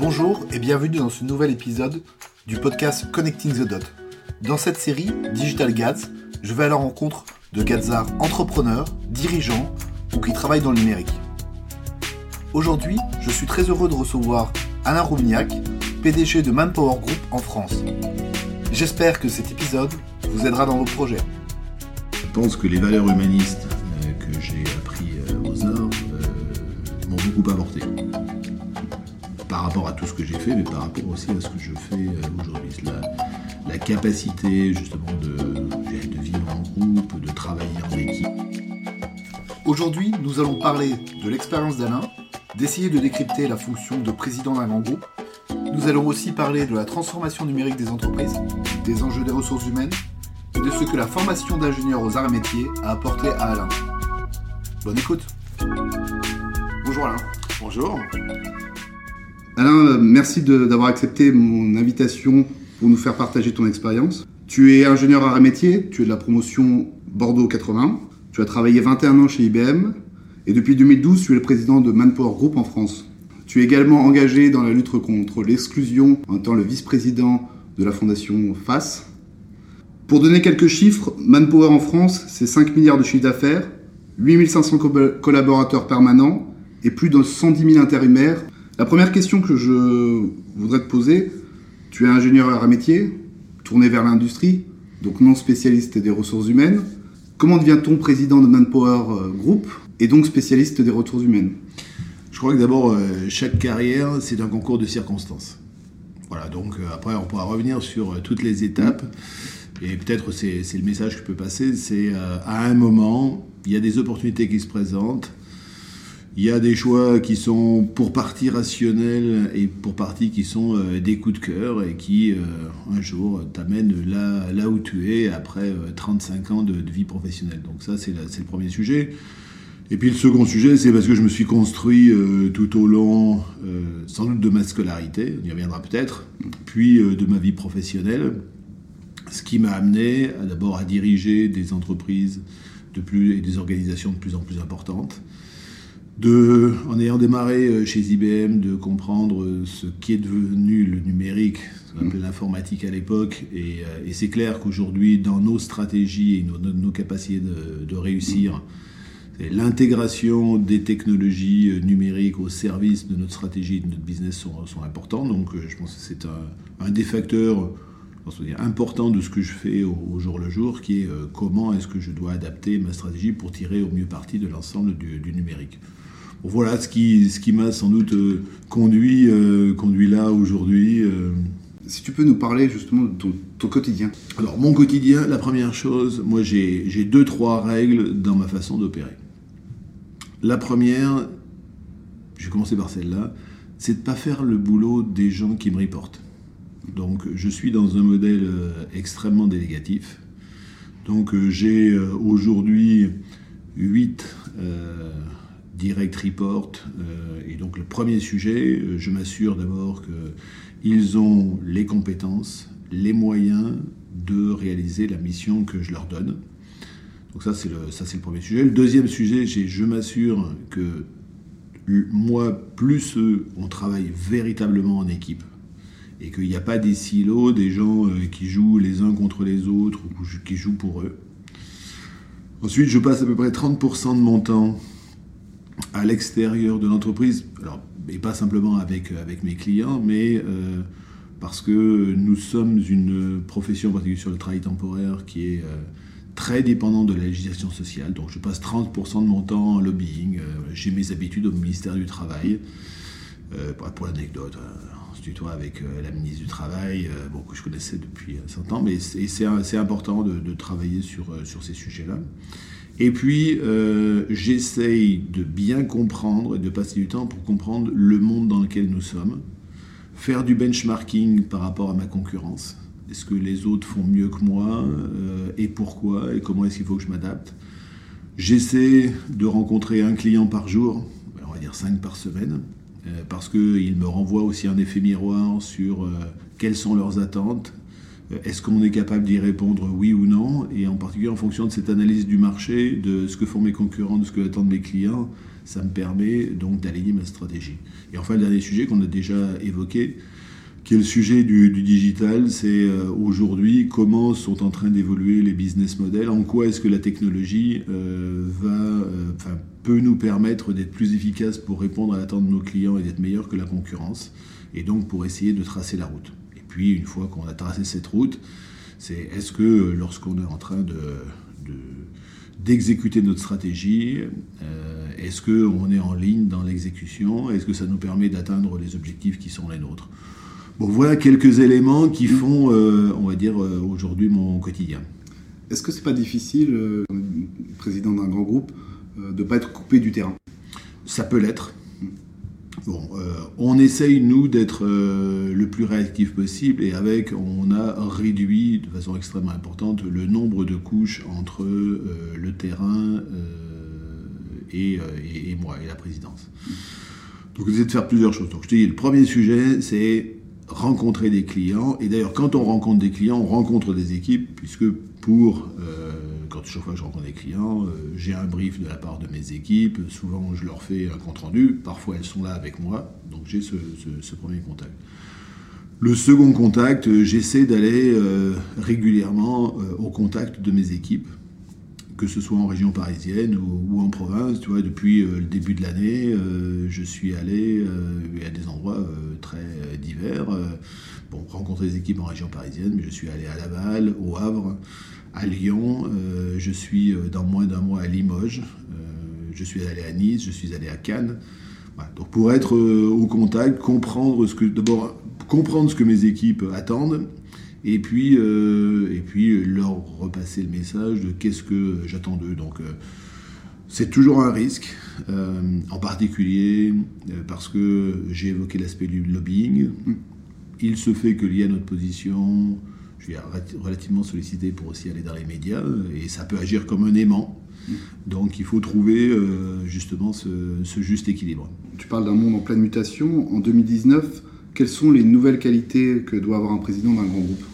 Bonjour et bienvenue dans ce nouvel épisode du podcast Connecting the Dot. Dans cette série Digital Gads, je vais à la rencontre de Gadzards entrepreneurs, dirigeants ou qui travaillent dans le numérique. Aujourd'hui, je suis très heureux de recevoir Alain Roumignac, PDG de Manpower Group en France. J'espère que cet épisode vous aidera dans vos projets. Je pense que les valeurs humanistes euh, que j'ai appris euh, aux arts euh, m'ont beaucoup apporté. Par rapport à tout ce que j'ai fait, mais par rapport aussi à ce que je fais aujourd'hui. La, la, capacité justement de, de vivre en groupe, de travailler en équipe. Aujourd'hui, nous allons parler de l'expérience d'Alain, d'essayer de décrypter la fonction de président d'un grand groupe. Nous allons aussi parler de la transformation numérique des entreprises, des enjeux des ressources humaines et de ce que la formation d'ingénieur aux arts et métiers a apporté à Alain. Bonne écoute. Bonjour Alain. Bonjour. Alain, euh, merci d'avoir accepté mon invitation pour nous faire partager ton expérience. Tu es ingénieur et métiers, tu es de la promotion Bordeaux 80, tu as travaillé 21 ans chez IBM et depuis 2012 tu es le président de Manpower Group en France. Tu es également engagé dans la lutte contre l'exclusion en tant le vice-président de la fondation FAS. Pour donner quelques chiffres, Manpower en France, c'est 5 milliards de chiffre d'affaires, 8500 collaborateurs permanents et plus de 110 000 intérimaires. La première question que je voudrais te poser, tu es ingénieur à métier, tourné vers l'industrie, donc non spécialiste des ressources humaines. Comment devient-on président de Manpower euh, Group et donc spécialiste des ressources humaines? Je crois que d'abord, euh, chaque carrière, c'est un concours de circonstances. Voilà, donc euh, après, on pourra revenir sur toutes les étapes. Et peut-être c'est le message que je peux passer, c'est à un moment, il y a des opportunités qui se présentent, il y a des choix qui sont pour partie rationnels et pour partie qui sont euh, des coups de cœur et qui, euh, un jour, t'amènent là, où tu es après 35 euh, ans de, vie professionnelle. Donc ça, c'est le premier sujet. Et puis le second sujet, c'est parce que je me suis construit tout au long, sans doute de ma scolarité, on y reviendra peut-être, puis de ma vie professionnelle, ce qui m'a amené d'abord à diriger des entreprises de plus, et des organisations de plus en plus importantes, de, en ayant démarré euh, chez IBM, de comprendre euh, ce qui est devenu le numérique, ce qu'on appelait l'informatique à l'époque. Et, euh, c'est clair qu'aujourd'hui, dans nos stratégies et nos, nos capacités de, réussir, l'intégration des technologies numériques au service de notre stratégie et de notre business sont, sont importants. Donc je pense que c'est un, des facteurs important de ce que je fais au, jour le jour, qui est comment est-ce que je dois adapter ma stratégie pour tirer au mieux parti de l'ensemble du numérique voilà ce qui, ce qui m'a sans doute euh, conduit, euh, conduit là aujourd'hui. Euh. Si tu peux nous parler justement de ton, quotidien. Alors mon quotidien, la première chose, moi j'ai deux, trois règles dans ma façon d'opérer. La première, je vais commencer par celle-là, c'est de ne pas faire le boulot des gens qui me reportent. Donc je suis dans un modèle extrêmement délégatif. Donc j'ai aujourd'hui 8 direct report. Euh, et donc le premier sujet, euh, je m'assure d'abord qu'ils ont les compétences, les moyens de réaliser la mission que je leur donne. Donc ça c'est le, le premier sujet. Le deuxième sujet, je m'assure que moi, plus eux, on travaille véritablement en équipe. Et qu'il n'y a pas des silos, des gens euh, qui jouent les uns contre les autres ou qui jouent pour eux. Ensuite, je passe à peu près 30% de mon temps à l'extérieur de l'entreprise, alors, et pas simplement avec, avec mes clients, mais euh, parce que nous sommes une profession, en particulier sur le travail temporaire, qui est euh, très dépendante de la législation sociale. Donc je passe 30% de mon temps en lobbying. Euh, j'ai mes habitudes au ministère du Travail. pour l'anecdote, on se tutoie avec la ministre du Travail, bon, que je connaissais depuis 100 ans, mais c'est important de, de, travailler sur, sur ces sujets-là. Et puis, euh, j'essaye de bien comprendre et de passer du temps pour comprendre le monde dans lequel nous sommes, faire du benchmarking par rapport à ma concurrence. Est-ce que les autres font mieux que moi euh, et pourquoi et comment est-ce qu'il faut que je m'adapte? J'essaie de rencontrer un client par jour, on va dire cinq par semaine, euh, parce qu'il me renvoie aussi un effet miroir sur quelles sont leurs attentes, Est-ce qu'on est capable d'y répondre oui ou non? Et en particulier en fonction de cette analyse du marché, de ce que font mes concurrents, de ce que attendent mes clients, ça me permet donc d'aligner ma stratégie. Et enfin, le dernier sujet qu'on a déjà évoqué, qui est le sujet du, digital, c'est euh, aujourd'hui comment sont en train d'évoluer les business models, en quoi est-ce que la technologie euh, va, euh, peut nous permettre d'être plus efficace pour répondre à l'attente de nos clients et d'être meilleur que la concurrence, et donc pour essayer de tracer la route? Puis, une fois qu'on a tracé cette route, c'est est-ce que lorsqu'on est en train de, d'exécuter notre stratégie, est-ce qu'on est en ligne dans l'exécution? Est-ce que ça nous permet d'atteindre les objectifs qui sont les nôtres? Bon, voilà quelques éléments qui font, euh, on va dire, euh, aujourd'hui mon quotidien. Est-ce que c'est pas difficile, euh, président d'un grand groupe, de ne pas être coupé du terrain? Ça peut l'être. Bon, on essaye, nous, d'être le plus réactif possible et avec, on a réduit de façon extrêmement importante le nombre de couches entre le terrain et, et, moi, et la présidence. Donc, on essaie de faire plusieurs choses. Donc, je te dis, le premier sujet, c'est rencontrer des clients. Et d'ailleurs, quand on rencontre des clients, on rencontre des équipes, puisque pour, euh, quand chaque fois que je rencontre des clients, euh, j'ai un brief de la part de mes équipes. Souvent, je leur fais un compte-rendu. Parfois, elles sont là avec moi. Donc, j'ai ce, premier contact. Le second contact, euh, j'essaie d'aller régulièrement au contact de mes équipes que ce soit en région parisienne ou, en province. Depuis euh, le début de l'année, euh, je suis allé euh, à des endroits très divers. bon, rencontrer des équipes en région parisienne, mais je suis allé à Laval, au Havre, à Lyon. je suis dans moins d'un mois à Limoges. je suis allé à Nice. Je suis allé à Cannes. donc pour être au contact, comprendre ce que d'abord comprendre ce que mes équipes attendent et puis, euh, et puis leur repasser le message de qu'est-ce que j'attends d'eux. Donc, euh, c'est toujours un risque, euh, en particulier parce que j'ai évoqué l'aspect du lobbying. Il se fait que lié à notre position, je suis relativement sollicité pour aussi aller dans les médias, et ça peut agir comme un aimant. Donc il faut trouver justement ce, ce, juste équilibre. Tu parles d'un monde en pleine mutation. En 2019, quelles sont les nouvelles qualités que doit avoir un président d'un grand groupe?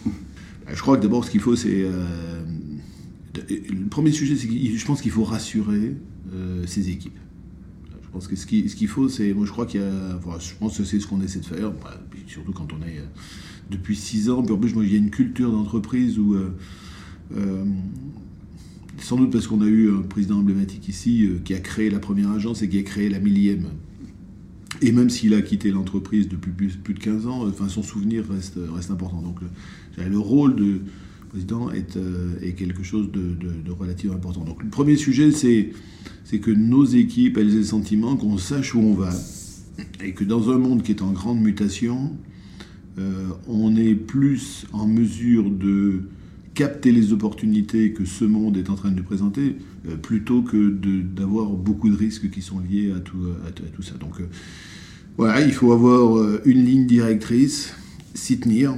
Bah, Je crois que d'abord, ce qu'il faut, c'est. Euh, le premier sujet, c'est que je pense qu'il faut rassurer euh, ses équipes. Je pense que ce qu'il faut, c'est. Moi, je crois qu'il y a. je pense que c'est ce qu'on essaie de faire, bah, surtout quand on est euh, depuis six ans. Puis en plus, moi, il y a une culture d'entreprise où. sans doute parce qu'on a eu un président emblématique ici qui a créé la première agence et qui a créé la millième. Et même s'il a quitté l'entreprise depuis plus, de 15 ans, son souvenir reste, reste important. Donc le, le rôle de président est, euh, quelque chose de, de, relativement important. Donc le premier sujet, c'est, c'est que nos équipes, elles aient le sentiment qu'on sache où on va. Et que dans un monde qui est en grande mutation, euh, on est plus en mesure de capter les opportunités que ce monde est en train de nous présenter, euh, plutôt que d'avoir beaucoup de risques qui sont liés à tout, ça. Donc euh, voilà, il faut avoir une ligne directrice, s'y tenir,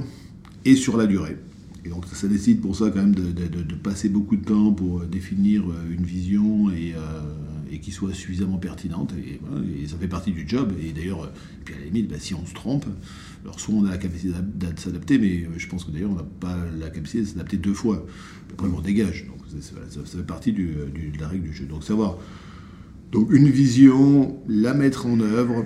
et sur la durée. Et donc ça, décide pour ça quand même de, de, passer beaucoup de temps pour définir une vision et, et qui soit suffisamment pertinente. Et, ça fait partie du job. Et d'ailleurs, puis à la limite, bah, si on se trompe, alors soit on a la capacité de s'adapter, mais je pense que d'ailleurs on n'a pas la capacité de s'adapter deux fois. Après on dégage. Donc ça, fait partie de la règle du jeu. Donc savoir donc une vision, la mettre en œuvre,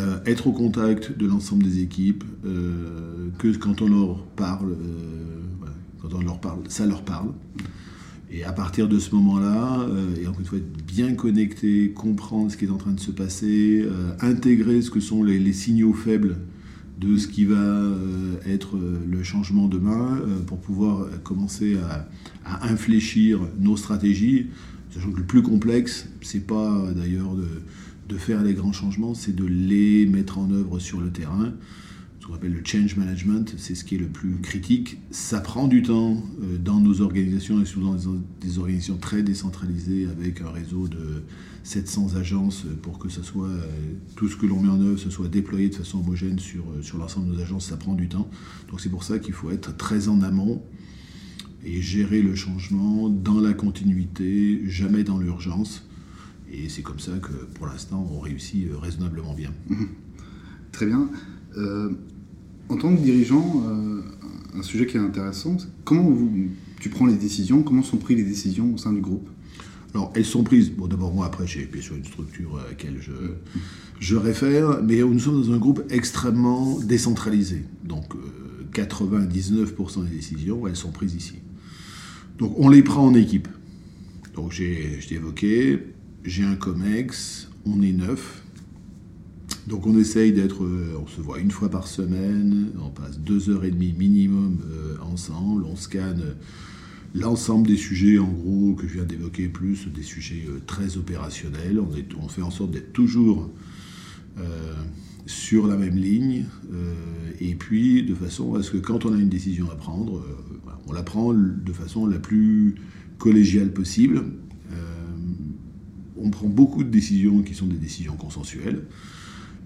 euh, être au contact de l'ensemble des équipes, euh, que quand on leur parle, euh, quand on leur parle, ça leur parle. Et à partir de ce moment-là, et encore une fois, être bien connecté, comprendre ce qui est en train de se passer, intégrer ce que sont les, signaux faibles de ce qui va être le changement demain pour pouvoir commencer à, infléchir nos stratégies. Sachant que le plus complexe, c'est pas d'ailleurs de faire les grands changements, c'est de les mettre en œuvre sur le terrain. Qu'on appelle le change management, c'est ce qui est le plus critique. Ça prend du temps euh, dans nos organisations et souvent des organisations très décentralisées avec un réseau de 700 agences pour que ce soit euh, tout ce que l'on met en œuvre, ce soit déployé de façon homogène sur, euh, sur l'ensemble de nos agences. Ça prend du temps. Donc c'est pour ça qu'il faut être très en amont et gérer le changement dans la continuité, jamais dans l'urgence et c'est comme ça que, pour l'instant, on réussit euh, raisonnablement bien. Très bien. Euh, en tant que dirigeant, euh, un sujet qui est intéressant. Comment tu prends les décisions Comment sont prises les décisions au sein du groupe? Alors, elles sont prises, bon, d'abord, moi, après, j'ai bien sûr une structure à laquelle je, je réfère, mais nous sommes dans un groupe extrêmement décentralisé. Donc, 99% des décisions, elles sont prises ici. Donc, on les prend en équipe. Donc, j'ai, je t'ai évoqué, j'ai un COMEX, on est neuf. Donc, on essaye d'être, on se voit une fois par semaine, on passe deux heures et demie minimum ensemble, on scanne l'ensemble des sujets, en gros, que je viens d'évoquer, plus des sujets euh, très opérationnels. On, fait en sorte d'être toujours euh, sur la même ligne, euh, et puis de façon à ce que quand on a une décision à prendre, on la prend de façon la plus collégiale possible. on prend beaucoup de décisions qui sont des décisions consensuelles.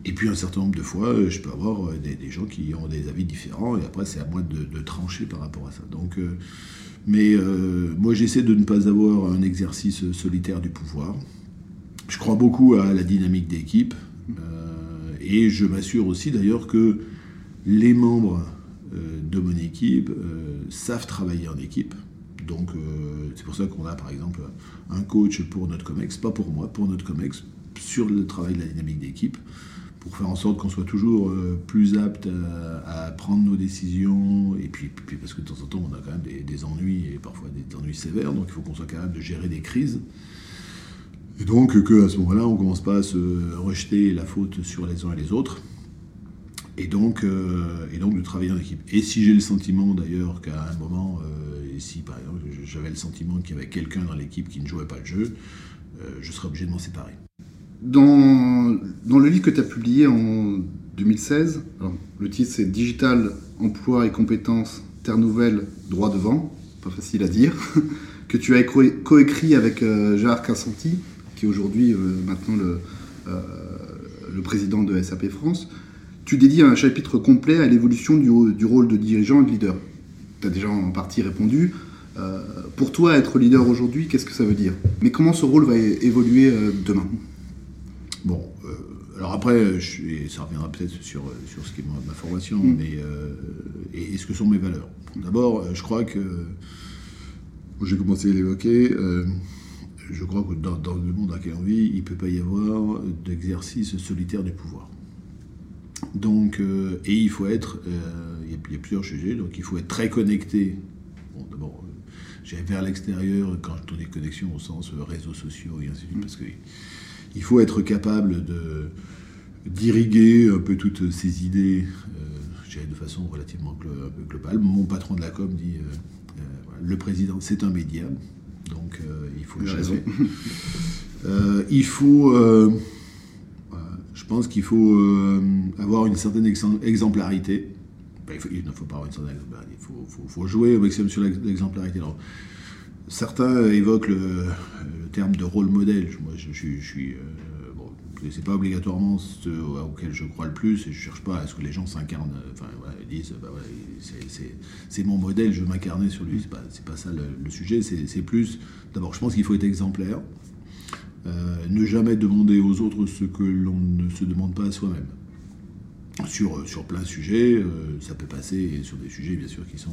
Et puis un certain nombre de fois, je peux avoir des, gens qui ont des avis différents, et après c'est à moi de, trancher par rapport à ça. Donc mais euh, moi, j'essaie de ne pas avoir un exercice solitaire du pouvoir. Je crois beaucoup à la dynamique d'équipe. Euh, et je m'assure aussi d'ailleurs que les membres euh, de mon équipe savent travailler en équipe. Donc c'est pour ça qu'on a par exemple un coach pour notre COMEX, pas pour moi, pour notre COMEX, sur le travail de la dynamique d'équipe pour faire en sorte qu'on soit toujours euh, plus apte à, prendre nos décisions, et puis, parce que de temps en temps on a quand même des, ennuis, et parfois des ennuis sévères, donc il faut qu'on soit capable de gérer des crises. Et donc qu'à ce moment-là, on ne commence pas à se rejeter la faute sur les uns et les autres, et donc, euh, et de travailler en équipe. Et si j'ai le sentiment d'ailleurs qu'à un moment, euh, et si par exemple j'avais le sentiment qu'il y avait quelqu'un dans l'équipe qui ne jouait pas le jeu, je serais obligé de m'en séparer. Dans, le livre que tu as publié en 2016, le titre c'est Digital, emploi et compétences, Terre Nouvelle, droit devant, pas facile à dire, que tu as coécrit avec euh, Gérard qui est aujourd'hui euh, maintenant le, euh, le président de SAP France. Tu dédies un chapitre complet à l'évolution du, du, rôle de dirigeant et de leader. Tu as déjà en partie répondu. pour toi, être leader aujourd'hui, qu'est-ce que ça veut dire? Mais comment ce rôle va évoluer demain? Bon, euh, alors après, je, ça reviendra peut-être sur, sur ce qui est ma, formation, mm. mais euh, et, ce que sont mes valeurs. D'abord, euh, je crois que, j'ai commencé à l'évoquer, je crois que dans, le monde dans lequel on vit, il ne peut pas y avoir d'exercice solitaire du pouvoir. Donc, et il faut être, il y, a plusieurs sujets, donc il faut être très connecté. Bon, d'abord, j'ai vers l'extérieur quand je tourne connexions au sens réseaux sociaux et ainsi de suite, mm. parce que il faut être capable de d'irriguer un peu toutes ces idées, euh, de façon relativement globale. Mon patron de la com dit euh, euh, le président, c'est un média, donc il faut le gérer. il faut, je pense qu'il faut avoir une certaine exemplarité. il, ne faut pas avoir une certaine exemplarité, il faut, jouer au maximum sur l'exemplarité. Certains évoquent le, terme de rôle modèle. Moi, je, suis. Euh, bon, c'est pas obligatoirement ce auquel je crois le plus et je cherche pas à ce que les gens s'incarnent. Enfin, disent bah c'est mon modèle, je veux m'incarner sur lui. C'est pas, pas ça le, sujet. C'est plus. D'abord, je pense qu'il faut être exemplaire. Euh, ne jamais demander aux autres ce que l'on ne se demande pas à soi-même. Sur, sur plein de sujets, euh, ça peut passer sur des sujets bien sûr qui sont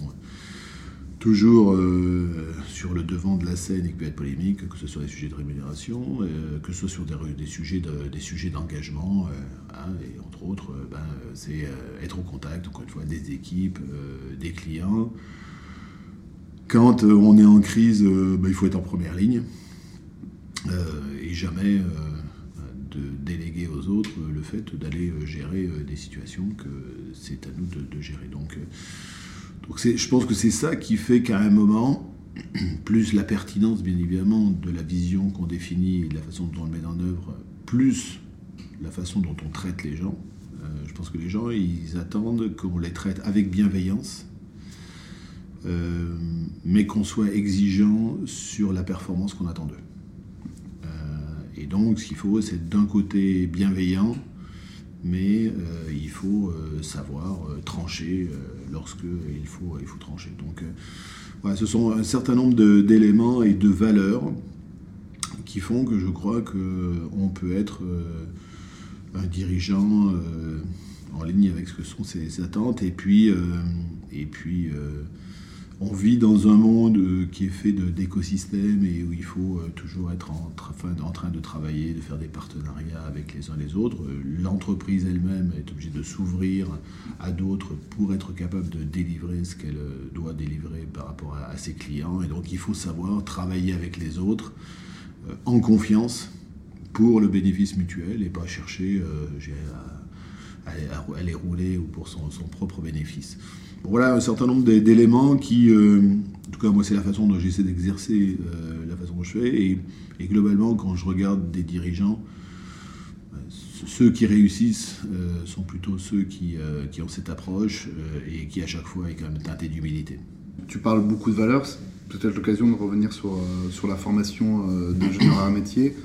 toujours euh, sur le devant de la scène et qui peut être polémique, que ce soit des sujets de rémunération, euh, que ce soit sur des, sujets des sujets d'engagement, euh, hein, et entre autres, ben, c'est être au contact, encore une fois, des équipes, des clients. Quand on est en crise, ben, il faut être en première ligne et jamais de déléguer aux autres le fait d'aller gérer des situations que c'est à nous de, de gérer. Donc, je pense que c'est ça qui fait qu'à un moment, plus la pertinence bien évidemment de la vision qu'on définit et de la façon dont on le met en œuvre, plus la façon dont on traite les gens, euh, je pense que les gens, ils attendent qu'on les traite avec bienveillance, euh, mais qu'on soit exigeant sur la performance qu'on attend d'eux. Euh, et donc, ce qu'il faut, c'est d'un côté bienveillant, mais il faut savoir trancher lorsque il faut, il faut trancher. Donc voilà, ce sont un certain nombre d'éléments et de valeurs qui font que je crois qu'on peut être un dirigeant en ligne avec ce que sont ses, attentes. Et puis, et puis on vit dans un monde euh, qui est fait d'écosystèmes et où il faut euh, toujours être en, train de travailler, de faire des partenariats avec les uns les autres. Euh, l'entreprise elle-même est obligée de s'ouvrir à d'autres pour être capable de délivrer ce qu'elle doit délivrer par rapport à, ses clients. Et donc il faut savoir travailler avec les autres en confiance pour le bénéfice mutuel et pas chercher à, à, les rouler ou pour son propre bénéfice voilà un certain nombre d'éléments qui, euh, en tout cas moi c'est la façon dont j'essaie d'exercer euh, la façon dont je fais, et, globalement quand je regarde des dirigeants, euh, ceux qui réussissent sont plutôt ceux qui, qui, ont cette approche et qui à chaque fois est quand même teinté d'humilité. Tu parles beaucoup de valeurs, c'est peut-être l'occasion de revenir sur, sur la formation d'ingénieur à métier.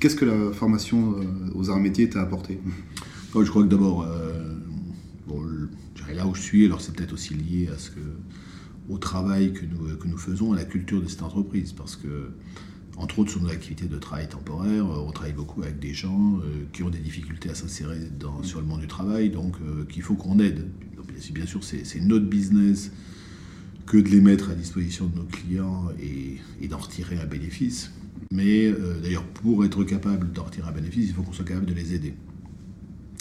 Qu'est-ce que la formation aux arts métiers t'a apporté? Je crois que d'abord, là où je suis, alors c'est peut-être aussi lié au travail que nous, que nous faisons, à la culture de cette entreprise, parce que, entre autres, sur nos activités de travail temporaire, on travaille beaucoup avec des gens euh, qui ont des difficultés à s'insérer sur le monde du travail, donc euh, qu'il faut qu'on aide. bien sûr, c'est notre business que de les mettre à disposition de nos clients et, d'en retirer un bénéfice. Mais euh, d'ailleurs, pour être capable d'en retirer un bénéfice, il faut qu'on soit capable de les aider.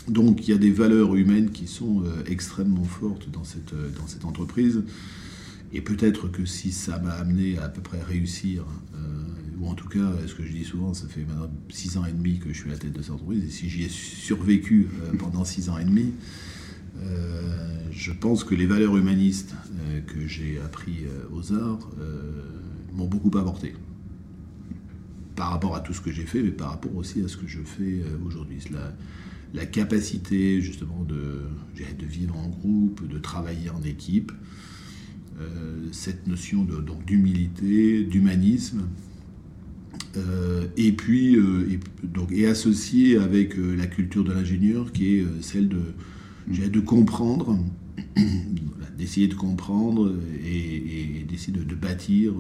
Donc il y a des valeurs humaines qui sont euh, extrêmement fortes dans cette, euh, dans cette entreprise. Et peut-être que si ça m'a amené à à peu près réussir, euh, ou en tout cas, ce que je dis souvent, ça fait maintenant six ans et demi que je suis à la tête de cette entreprise, et si j'y ai survécu pendant six ans et demi, je pense que les valeurs humanistes que j'ai appris aux arts m'ont beaucoup apporté. Par rapport à tout ce que j'ai fait, mais par rapport aussi à ce que je fais aujourd'hui la capacité justement de, de vivre en groupe, de travailler en équipe, euh, cette notion de, donc d'humilité, d'humanisme, euh, et puis euh, donc, et associé avec la culture de l'ingénieur qui est celle de, de comprendre, d'essayer de comprendre et, d'essayer de, bâtir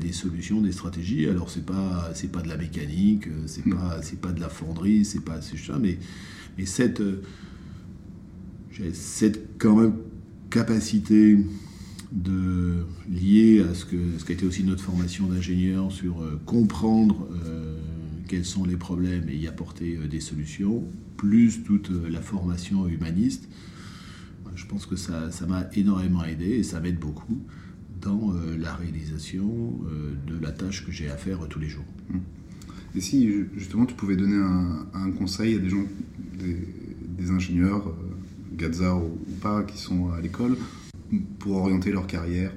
des solutions, des stratégies. Alors c'est pas c'est pas de la mécanique, c'est pas c'est pas de la fonderie, c'est pas c'est ça, mais et cette, euh, cette quand même capacité de lier à ce que ce été aussi notre formation d'ingénieur sur euh, comprendre euh, quels sont les problèmes et y apporter des solutions, plus toute la formation humaniste, je pense que ça m'a énormément aidé et ça m'aide beaucoup dans la réalisation de la tâche que j'ai à faire tous les jours. Mmh. Et si justement tu pouvais donner un, conseil à des gens, des, ingénieurs, euh, Gaza ou, pas, qui sont à l'école, pour orienter leur carrière?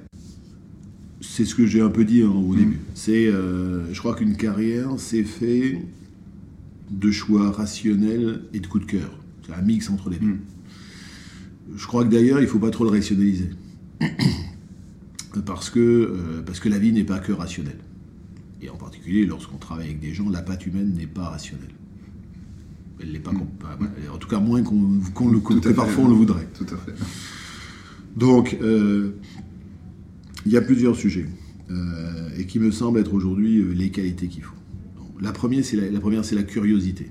C'est ce que j'ai un peu dit hein, au mm. début. C'est, euh, je crois qu'une carrière, c'est fait de choix rationnels et de coups de cœur. C'est un mix entre les deux. Mm. Je crois que d'ailleurs, il ne faut pas trop le rationaliser. parce, que, euh, parce que la vie n'est pas que rationnelle. Et en particulier, lorsqu'on travaille avec des gens, la patte humaine n'est pas rationnelle. Elle n'est pas. Mm. En tout cas, moins qu'on le que parfois on le voudrait. Tout à fait. Donc, euh, il y a plusieurs sujets euh, et qui me semblent être aujourd'hui euh, les qualités qu'il faut. la première, c'est la, la, première, c'est la curiosité.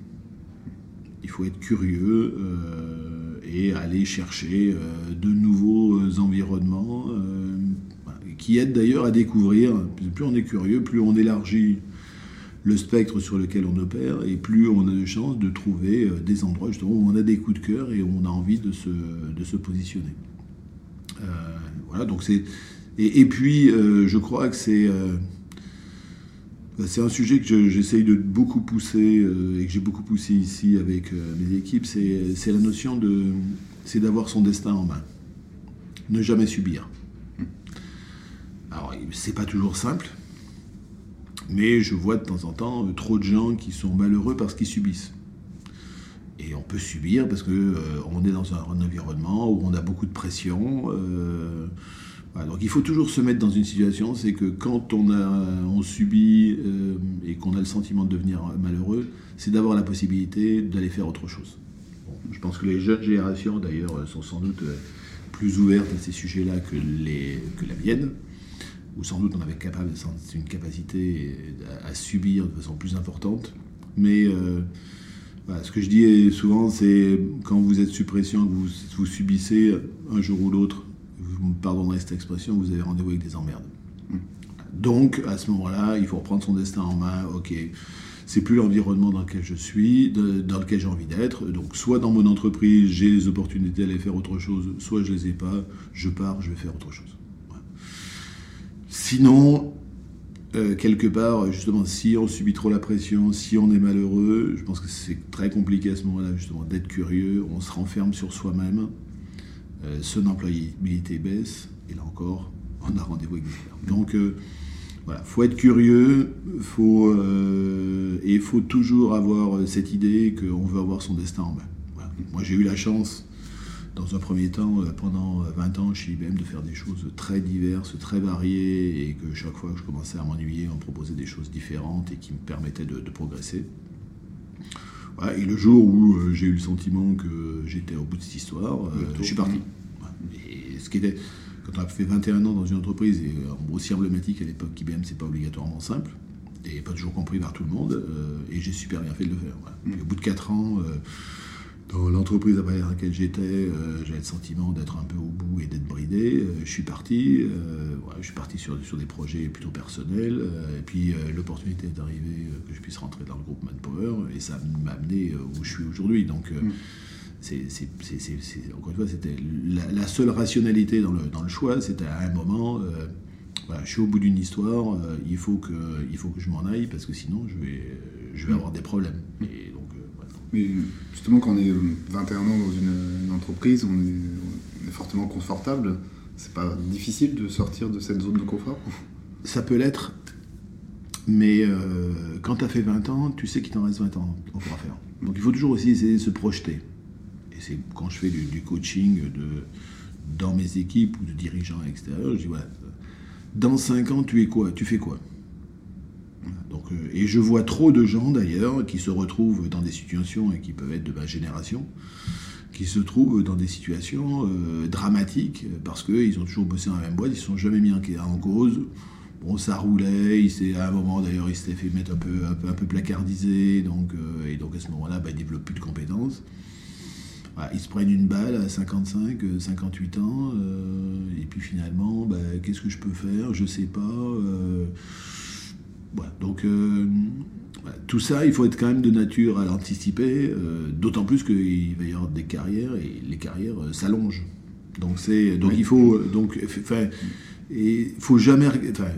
Il faut être curieux et aller chercher de nouveaux environnements qui aide d'ailleurs à découvrir. Plus on est curieux, plus on élargit le spectre sur lequel on opère, et plus on a de chances de trouver euh, des endroits justement où on a des coups de cœur et où on a envie de se, de se positionner. Euh, voilà, donc c'est. Et, puis, euh, je crois que c'est. c'est un sujet que j'essaye de beaucoup pousser et que j'ai beaucoup poussé ici avec mes équipes, c'est la notion de. c'est d'avoir son destin en main. Ne jamais subir. C'est pas toujours simple, mais je vois de temps en temps euh, trop de gens qui sont malheureux parce qu'ils subissent. Et on peut subir parce qu'on euh, est dans un, environnement où on a beaucoup de pression. Euh, donc il faut toujours se mettre dans une situation, c'est que quand on, on subit et qu'on a le sentiment de devenir malheureux, c'est d'avoir la possibilité d'aller faire autre chose. je pense que les jeunes générations, d'ailleurs, sont sans doute plus ouvertes à ces sujets-là que, que la mienne où sans doute on avait capable, une capacité à, subir de façon plus importante. Mais euh, ce que je dis souvent, c'est quand vous êtes sous pression, que vous, vous subissez un jour ou l'autre, vous me pardonnerez cette expression, vous avez rendez-vous avec des emmerdes. Donc, à ce moment-là, il faut reprendre son destin en main. Ok, c'est plus l'environnement dans lequel je suis, dans lequel j'ai envie d'être. Donc, soit dans mon entreprise, j'ai les opportunités d'aller faire autre chose, soit je les ai pas, je pars, je vais faire autre chose. Sinon, euh, quelque part, justement, si on subit trop la pression, si on est malheureux, je pense que c'est très compliqué à ce moment-là, justement, d'être curieux. On se renferme sur soi-même. Euh, son employabilité baisse, et là encore, on a rendez-vous avec des Donc, euh, voilà, faut être curieux, faut, et il faut toujours avoir cette idée qu'on veut avoir son destin en main. Moi, j'ai eu la chance dans un premier temps, euh, pendant 20 ans chez IBM, de faire des choses très diverses, très variées, et que chaque fois que je commençais à m'ennuyer, on me proposait des choses différentes et qui me permettaient de, progresser. et le jour où euh, j'ai eu le sentiment que j'étais au bout de cette histoire, euh, je suis parti. Et ce qui était, quand on a fait 21 ans dans une entreprise, et aussi emblématique à l'époque, IBM, c'est pas obligatoirement simple, et pas toujours compris par tout le monde, et j'ai super bien fait de le faire. Mmh. au bout de 4 ans, dans l'entreprise à laquelle j'étais, euh, j'avais le sentiment d'être un peu au bout et d'être bridé. Euh, je suis parti, euh, je suis parti sur, sur des projets plutôt personnels. et puis l'opportunité est arrivée que je puisse rentrer dans le groupe Manpower et ça m'a amené où je suis aujourd'hui. Donc, mm. c'est, encore une fois, c'était la, seule rationalité dans le, dans le choix. C'était à un moment, voilà, je suis au bout d'une histoire, il, faut que, il faut que je m'en aille parce que sinon je vais, je vais mm. avoir des problèmes. Et mais justement, quand on est 21 ans dans une, entreprise, on est, fortement confortable. C'est pas difficile de sortir de cette zone de confort Ça peut l'être, mais euh, quand tu as fait 20 ans, tu sais qu'il t'en reste 20 ans encore à faire. Donc il faut toujours aussi essayer de se projeter. Et c'est quand je fais du, coaching de, dans mes équipes ou de dirigeants extérieurs, je dis voilà, dans 5 ans, tu es quoi? Tu fais quoi? Euh, et je vois trop de gens d'ailleurs qui se retrouvent dans des situations et qui peuvent être de ma génération, qui se trouvent dans des situations euh, dramatiques parce qu'ils ont toujours bossé dans la même boîte, ils ne sont jamais mis en, cause. Bon, ça roulait, à un moment d'ailleurs, il s'était fait mettre un peu, un peu, placardisé, donc, euh, et donc à ce moment-là, bah, il ne développe plus de compétences. ils se prennent une balle à 55, 58 ans, et puis finalement, bah, qu'est-ce que je peux faire? Je ne sais pas donc euh, tout ça, il faut être quand même de nature à l'anticiper, euh, d'autant plus qu'il va y avoir des carrières et les carrières euh, s'allongent. Donc c'est donc il faut donc enfin et faut jamais enfin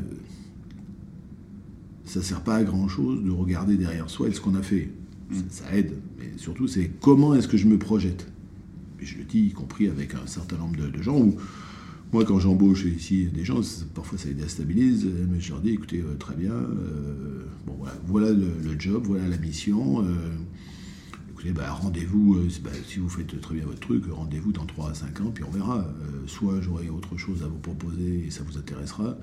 ça sert pas à grand chose de regarder derrière soi et ce qu'on a fait. Mm. Ça, aide, mais surtout c'est comment est-ce que je me projette? Et je le dis y compris avec un certain nombre de, de gens où moi, quand j'embauche ici des gens, parfois ça les déstabilise, mais je leur dis écoutez, euh, très bien, euh, bon, voilà, le, job, voilà la mission. Euh, écoutez, bah, rendez-vous, bah, si vous faites très bien votre truc, rendez-vous dans 3 à 5 ans, puis on verra. soit j'aurai autre chose à vous proposer et ça vous intéressera,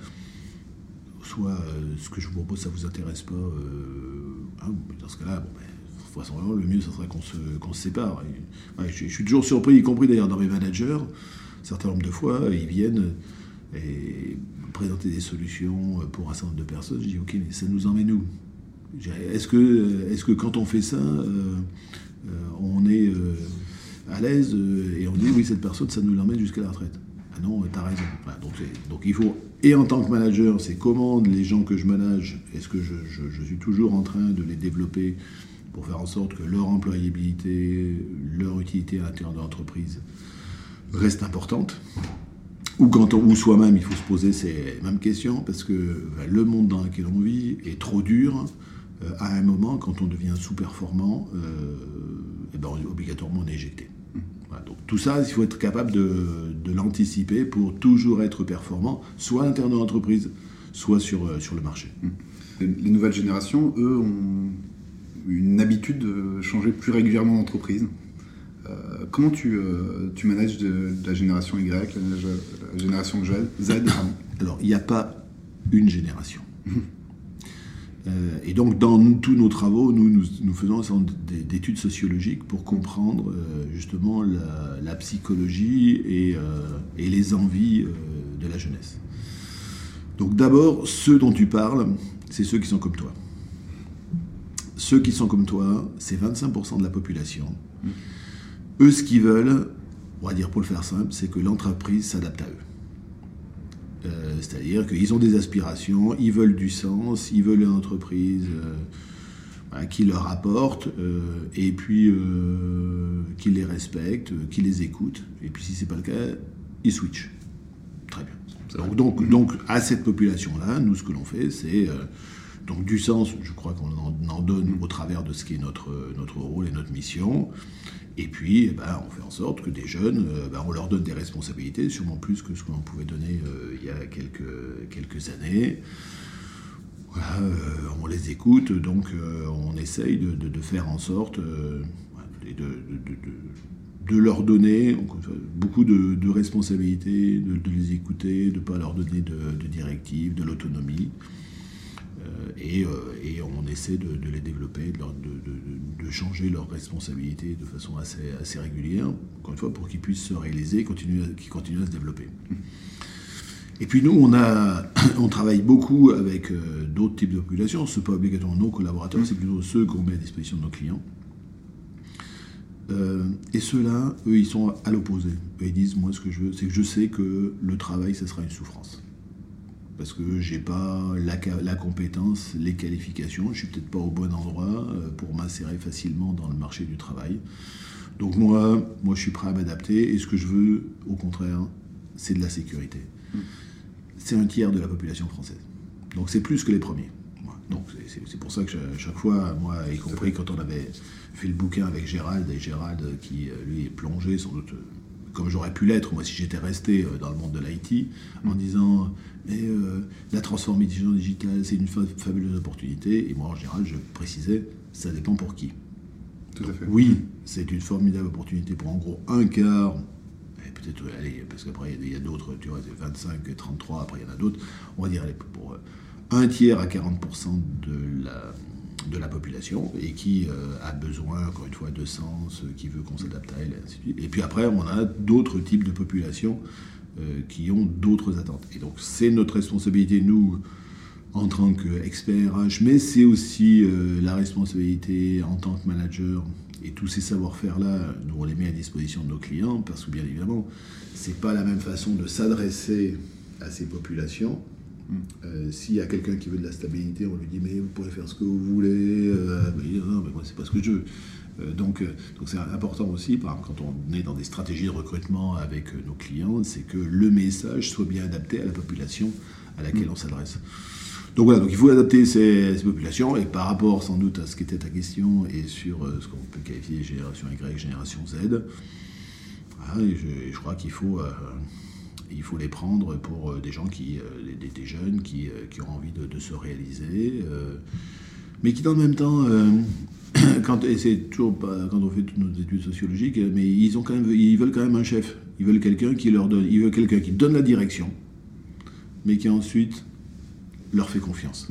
soit ce que je vous propose, ça vous intéresse pas. Hein, dans ce cas-là, bon, ben, le mieux, ce serait qu'on se, se, sépare. je, suis toujours surpris, y compris d'ailleurs dans mes managers certain nombre de fois, ils viennent et présenter des solutions pour un certain nombre de personnes. Je dis, ok, mais ça nous emmène où? Est-ce que, est que quand on fait ça, euh, euh, on est euh, à l'aise et on dit, oui, cette personne, ça nous l'emmène jusqu'à la retraite? Ah non, tu as raison. donc, donc, il faut, et en tant que manager, c'est comment les gens que je manage, est-ce que je, je suis toujours en train de les développer pour faire en sorte que leur employabilité, leur utilité à l'intérieur de l'entreprise reste importante. Ou, quand on, ou soi-même, il faut se poser ces mêmes questions, parce que ben, le monde dans lequel on vit est trop dur. Euh, à un moment, quand on devient sous-performant, et euh, eh ben, obligatoirement on est éjecté. donc tout ça, il faut être capable de, de l'anticiper pour toujours être performant, soit à l'intérieur de l'entreprise, soit sur, euh, sur le marché. Les nouvelles générations, eux, ont une habitude de changer plus régulièrement d'entreprise. Euh, comment tu, euh, tu manages de, la génération Y, la, génération Z Alors, il n'y a pas une génération. Euh, et donc, dans tous nos travaux, nous, nous, faisons des, études sociologiques pour comprendre justement la, psychologie et, et, les envies de la jeunesse. Donc, d'abord, ceux dont tu parles, c'est ceux qui sont comme toi. ceux qui sont comme toi, c'est 25% de la population. Eux, ce qu'ils veulent, on va dire pour le faire simple, c'est que l'entreprise s'adapte à eux. Euh, c'est-à-dire qu'ils ont des aspirations, ils veulent du sens, ils veulent une entreprise euh, qui leur apporte, euh, et puis qui les respecte, qui les écoute. Et puis si c'est pas le cas, ils switchent. Très bien. Donc, donc, à cette population-là, nous, ce que l'on fait, c'est donc du sens, je crois qu'on en, donne au travers de ce qui est notre, notre rôle et notre mission. Et puis, eh ben, on fait en sorte que des jeunes, euh, ben, on leur donne des responsabilités, sûrement plus que ce qu'on pouvait donner euh, il y a quelques, années. Euh, on les écoute, donc on essaye de, faire en sorte de, de, leur donner beaucoup de, responsabilités, de, les écouter, de ne pas leur donner de, directives, de l'autonomie. Et, et, on essaie de, les développer, de, changer leurs responsabilités de façon assez, régulière, encore une fois, pour qu'ils puissent se réaliser qu'ils continuent à se développer. Et puis nous, on, travaille beaucoup avec d'autres types de populations. Ce n'est pas obligatoirement nos collaborateurs, c'est plutôt ceux qu'on met à disposition de nos clients. et ceux-là, eux, ils sont à l'opposé. Ils disent, moi, ce que je veux, c'est que je sais que le travail, ce sera une souffrance parce que j'ai pas la, compétence, les qualifications, je suis peut-être pas au bon endroit euh, pour m'insérer facilement dans le marché du travail. Donc moi, moi je suis prêt à m'adapter et ce que je veux, au contraire, c'est de la sécurité. C'est un tiers de la population française. Donc c'est plus que les premiers. Donc c'est pour ça que chaque fois, moi, y compris quand on avait fait le bouquin avec Gérald, et Gérald qui, euh, lui, est plongé sans doute comme j'aurais pu l'être, moi, si j'étais resté euh, dans le monde de l'IT, en mm. disant mais euh, la transformation digitale, c'est une fabuleuse opportunité. Et moi, en général, je précisais, ça dépend pour qui. Tout à fait. Oui, c'est une formidable opportunité pour en gros un quart. Et peut-être, allez, parce qu'après, il y a, d'autres, tu vois, c'est 25, 33, après, il y en a d'autres. On va dire, allez, pour euh, un tiers à 40% de la de la population et qui euh, a besoin, encore une fois, de sens, euh, qui veut qu'on s'adapte à elle, et ainsi de suite. Et puis après, on a d'autres types de populations euh, qui ont d'autres attentes. Et donc, c'est notre responsabilité, nous, en tant qu'experts RH, mais c'est aussi la responsabilité en tant que manager. Et tous ces savoir-faire-là, nous, on les met à disposition de nos clients, parce que bien évidemment, c'est pas la même façon de s'adresser à ces populations euh, s'il y a quelqu'un qui veut de la stabilité, on lui dit mais vous pourrez faire ce que vous voulez. Euh, non, mais moi c'est pas ce que je veux. Euh, donc, donc c'est important aussi, par exemple, quand on est dans des stratégies de recrutement avec nos clients, c'est que le message soit bien adapté à la population à laquelle mm. on s'adresse. Donc voilà, donc il faut adapter ces, populations et par rapport sans doute à ce qui était ta question et sur ce qu'on peut qualifier génération Y, génération Z, je, je, crois qu'il faut il faut les prendre pour euh, des gens qui, euh, des, jeunes qui, euh, qui, ont envie de, se réaliser, mais qui dans le même temps, quand, c'est toujours quand on fait toutes nos études sociologiques, mais ils, ont quand même, ils veulent quand même un chef. Ils veulent quelqu'un qui leur donne, ils veulent quelqu'un qui donne la direction, mais qui ensuite leur fait confiance.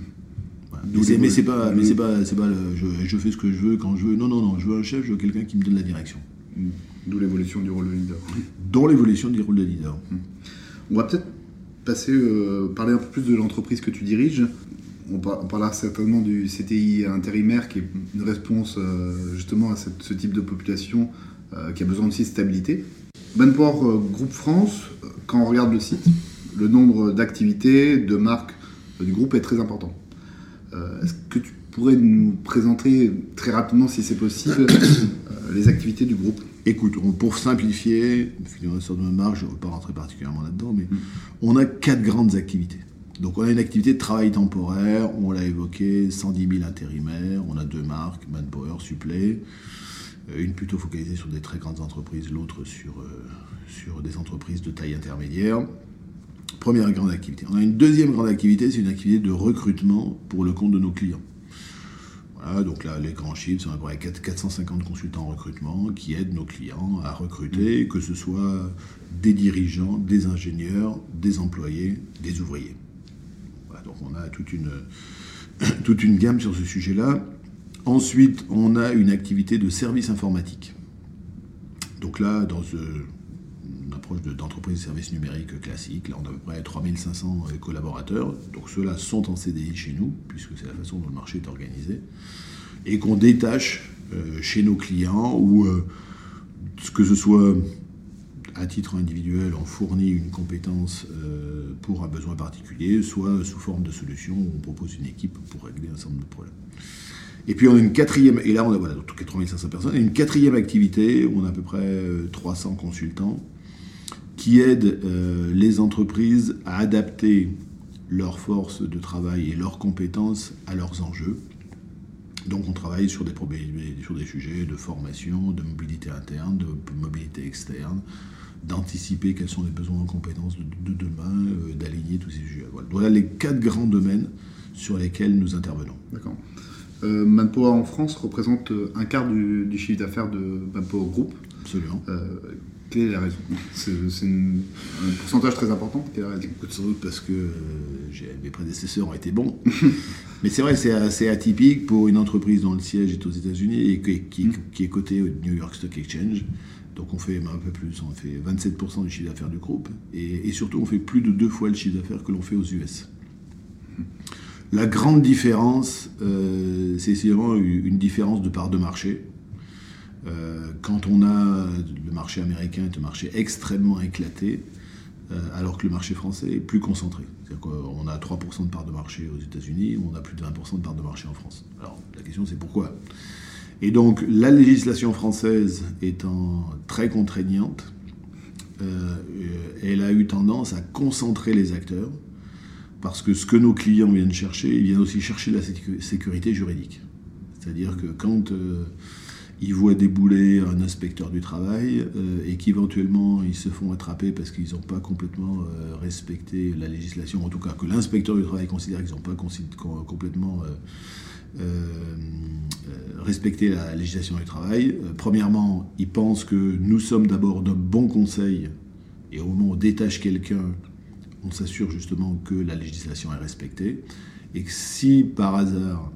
Mais c'est pas, mais c'est pas, c'est pas, je, je, fais ce que je veux quand je veux. Non, non, non. Je veux un chef, je veux quelqu'un qui me donne la direction. D'où l'évolution du rôle de leader. Dont l'évolution du rôle de leader. On va peut-être passer, euh, parler un peu plus de l'entreprise que tu diriges. On, parlera certainement du CTI intérimaire qui est une réponse euh, justement à ce type de population euh, qui a besoin aussi de stabilité. Manpower Groupe France, quand on regarde le site, le nombre d'activités, de marques du groupe est très important. Est-ce que tu pourrais nous présenter très rapidement, si c'est possible, les activités du groupe? Écoute, pour simplifier, sur de marge, je ne veux pas rentrer particulièrement là-dedans, mais mm. on a quatre grandes activités. Donc on a une activité de travail temporaire, on l'a évoqué, 110 000 intérimaires, on a deux marques, Manpower, Supplé, euh, une plutôt focalisée sur des très grandes entreprises, l'autre sur, euh, sur des entreprises de taille intermédiaire. Première grande activité. On a une deuxième grande activité, c'est une activité de recrutement pour le compte de nos clients donc là, les grands chiffres sont à peu près 450 consultants en recrutement qui aident nos clients à recruter, mm. que ce soit des dirigeants, des ingénieurs, des employés, des ouvriers. donc on a toute une, toute une gamme sur ce sujet-là. Ensuite, on a une activité de service informatique. Donc là, dans ce, approche d'entreprise de, services numériques classique. Là, on a à peu près 3500 collaborateurs. Donc ceux-là sont en CDI chez nous, puisque c'est la façon dont le marché est organisé. Et qu'on détache chez nos clients, ou que ce soit à titre individuel, on fournit une compétence pour un besoin particulier, soit sous forme de solution, où on propose une équipe pour régler un certain nombre de problèmes. Et puis on a une quatrième, et là on a voilà, 8500 personnes, une quatrième activité, où on a à peu près 300 euh, consultants, qui aident euh, les entreprises à adapter leurs forces de travail et leurs compétences à leurs enjeux. Donc on travaille sur des, sur des sujets de formation, de mobilité interne, de mobilité externe, d'anticiper quels sont les besoins en compétences de, demain, euh, d'aligner tous ces sujets. Voilà. les quatre grands domaines sur lesquels nous intervenons. D'accord. Euh, Manpower en France représente euh, un quart du, chiffre d'affaires de Manpower Group. Absolument. Euh, quelle est la raison? C'est un pourcentage très important. Quelle est la raison? Sans doute parce que mes prédécesseurs ont été bons. Mais c'est vrai, c'est assez atypique pour une entreprise dont le siège est aux États-Unis et qui, qui, est cotée au New York Stock Exchange. Donc on fait un peu plus, on fait 27% du chiffre d'affaires du groupe. Et, et, surtout, on fait plus de deux fois le chiffre d'affaires que l'on fait aux US. La grande différence, euh, c'est vraiment une différence de part de marché. Euh, quand on a le marché américain est un marché extrêmement éclaté, euh, alors que le marché français est plus concentré. C'est-à-dire qu'on a 3% de part de marché aux États-Unis, on a plus de 20% de part de marché en France. Alors la question c'est pourquoi? Et donc la législation française étant très contraignante, elle a eu tendance à concentrer les acteurs parce que ce que nos clients viennent chercher, ils viennent aussi chercher la sécurité juridique. C'est-à-dire que quand euh, ils voient débouler un inspecteur du travail euh, et qu'éventuellement ils se font attraper parce qu'ils n'ont pas complètement euh, respecté la législation, en tout cas que l'inspecteur du travail considère qu'ils n'ont pas complètement respecté la législation du travail, premièrement, ils pensent que nous sommes d'abord d'un bon conseil et au moment où on détache quelqu'un, on s'assure justement que la législation est respectée. Et que si par hasard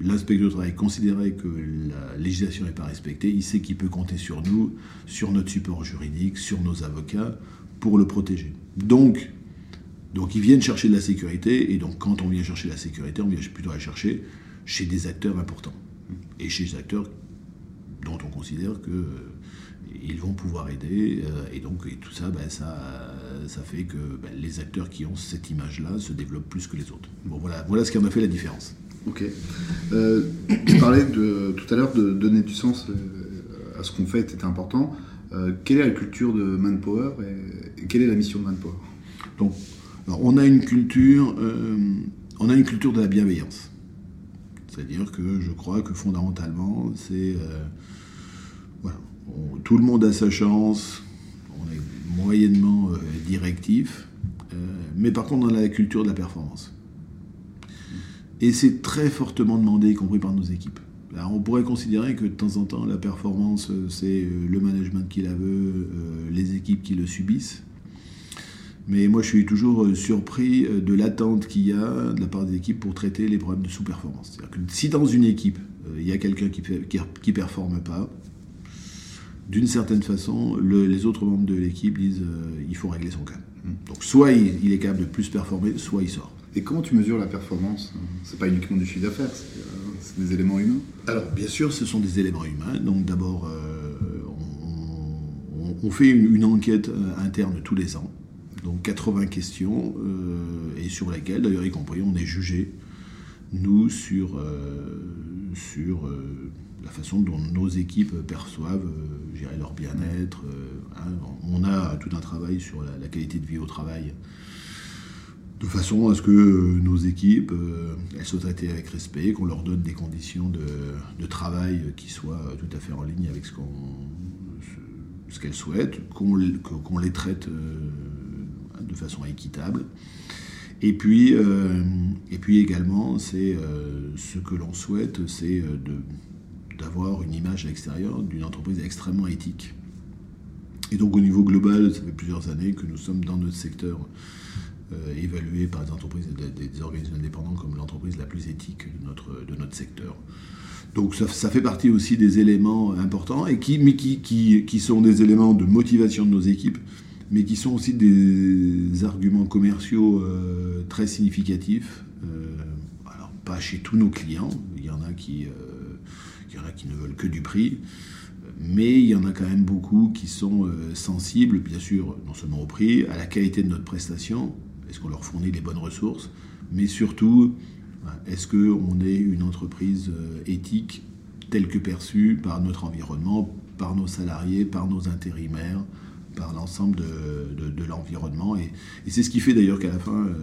l'inspecteur du travail considérait que la législation n'est pas respectée, il sait qu'il peut compter sur nous, sur notre support juridique, sur nos avocats, pour le protéger. Donc, donc ils viennent chercher de la sécurité, et donc quand on vient chercher de la sécurité, on vient plutôt la chercher chez des acteurs importants. Et chez des acteurs dont on considère que ils vont pouvoir aider. Euh, et donc, tout ça, ben, ça, ça fait que ben, les acteurs qui ont cette image-là se développent plus que les autres. Bon, voilà, voilà ce qui en a fait la différence. Ok. Euh, tu parlais tout à l'heure de donner du sens euh, à ce qu'on fait, c'était important. quelle est la culture de Manpower et, quelle est la mission de Manpower? Donc, on a une culture, on a une culture de la bienveillance. C'est-à-dire que je crois que fondamentalement, c'est voilà, tout le monde a sa chance, on est moyennement euh, directif, euh, mais par contre on a la culture de la performance. Et c'est très fortement demandé, y compris par nos équipes. Alors on pourrait considérer que de temps en temps, la performance, euh, c'est le management qui la veut, les équipes qui le subissent. Mais moi, je suis toujours surpris de l'attente qu'il y a de la part des équipes pour traiter les problèmes de sous-performance. C'est-à-dire que si dans une équipe, il y a quelqu'un qui ne performe pas, d'une certaine façon, les autres membres de l'équipe disent euh, il faut régler son cas. Donc soit il, est capable de plus performer, soit il sort. Et comment tu mesures la performance? C'est pas uniquement du chiffre d'affaires, c'est euh, des éléments humains Alors bien sûr, ce sont des éléments humains. Donc d'abord, euh, on, fait une, enquête interne tous les ans. Donc 80 questions, et sur lesquelles, d'ailleurs y compris, on est jugé, nous, sur, sur la façon dont nos équipes perçoivent euh, gérer leur bien-être. Euh, hein. On a tout un travail sur la, qualité de vie au travail, de façon à ce que nos équipes euh, elles soient traitées avec respect, qu'on leur donne des conditions de, travail qui soient tout à fait en ligne avec ce qu'elles souhaitent, qu'on les traite de façon équitable. Et puis, et puis également, c'est ce que l'on souhaite, c'est d'avoir une image à l'extérieur d'une entreprise extrêmement éthique. Et donc au niveau global, ça fait plusieurs années que nous sommes dans notre secteur euh, évalué par des entreprises, des, des organismes indépendants comme l'entreprise la plus éthique de notre, de notre secteur. Donc ça, ça, fait partie aussi des éléments importants, et qui, mais qui, qui, qui, sont des éléments de motivation de nos équipes, mais qui sont aussi des arguments commerciaux euh, très significatifs. Euh, alors pas chez tous nos clients, il y en a qui, il y en a qui ne veulent que du prix, mais il y en a quand même beaucoup qui sont sensibles, bien sûr, non seulement au prix, à la qualité de notre prestation, est-ce qu'on leur fournit les bonnes ressources, mais surtout est-ce qu'on est une entreprise euh, éthique telle que perçue par notre environnement, par nos salariés, par nos intérimaires, par l'ensemble de, l'environnement? Et, c'est ce qui fait d'ailleurs qu'à la fin, euh,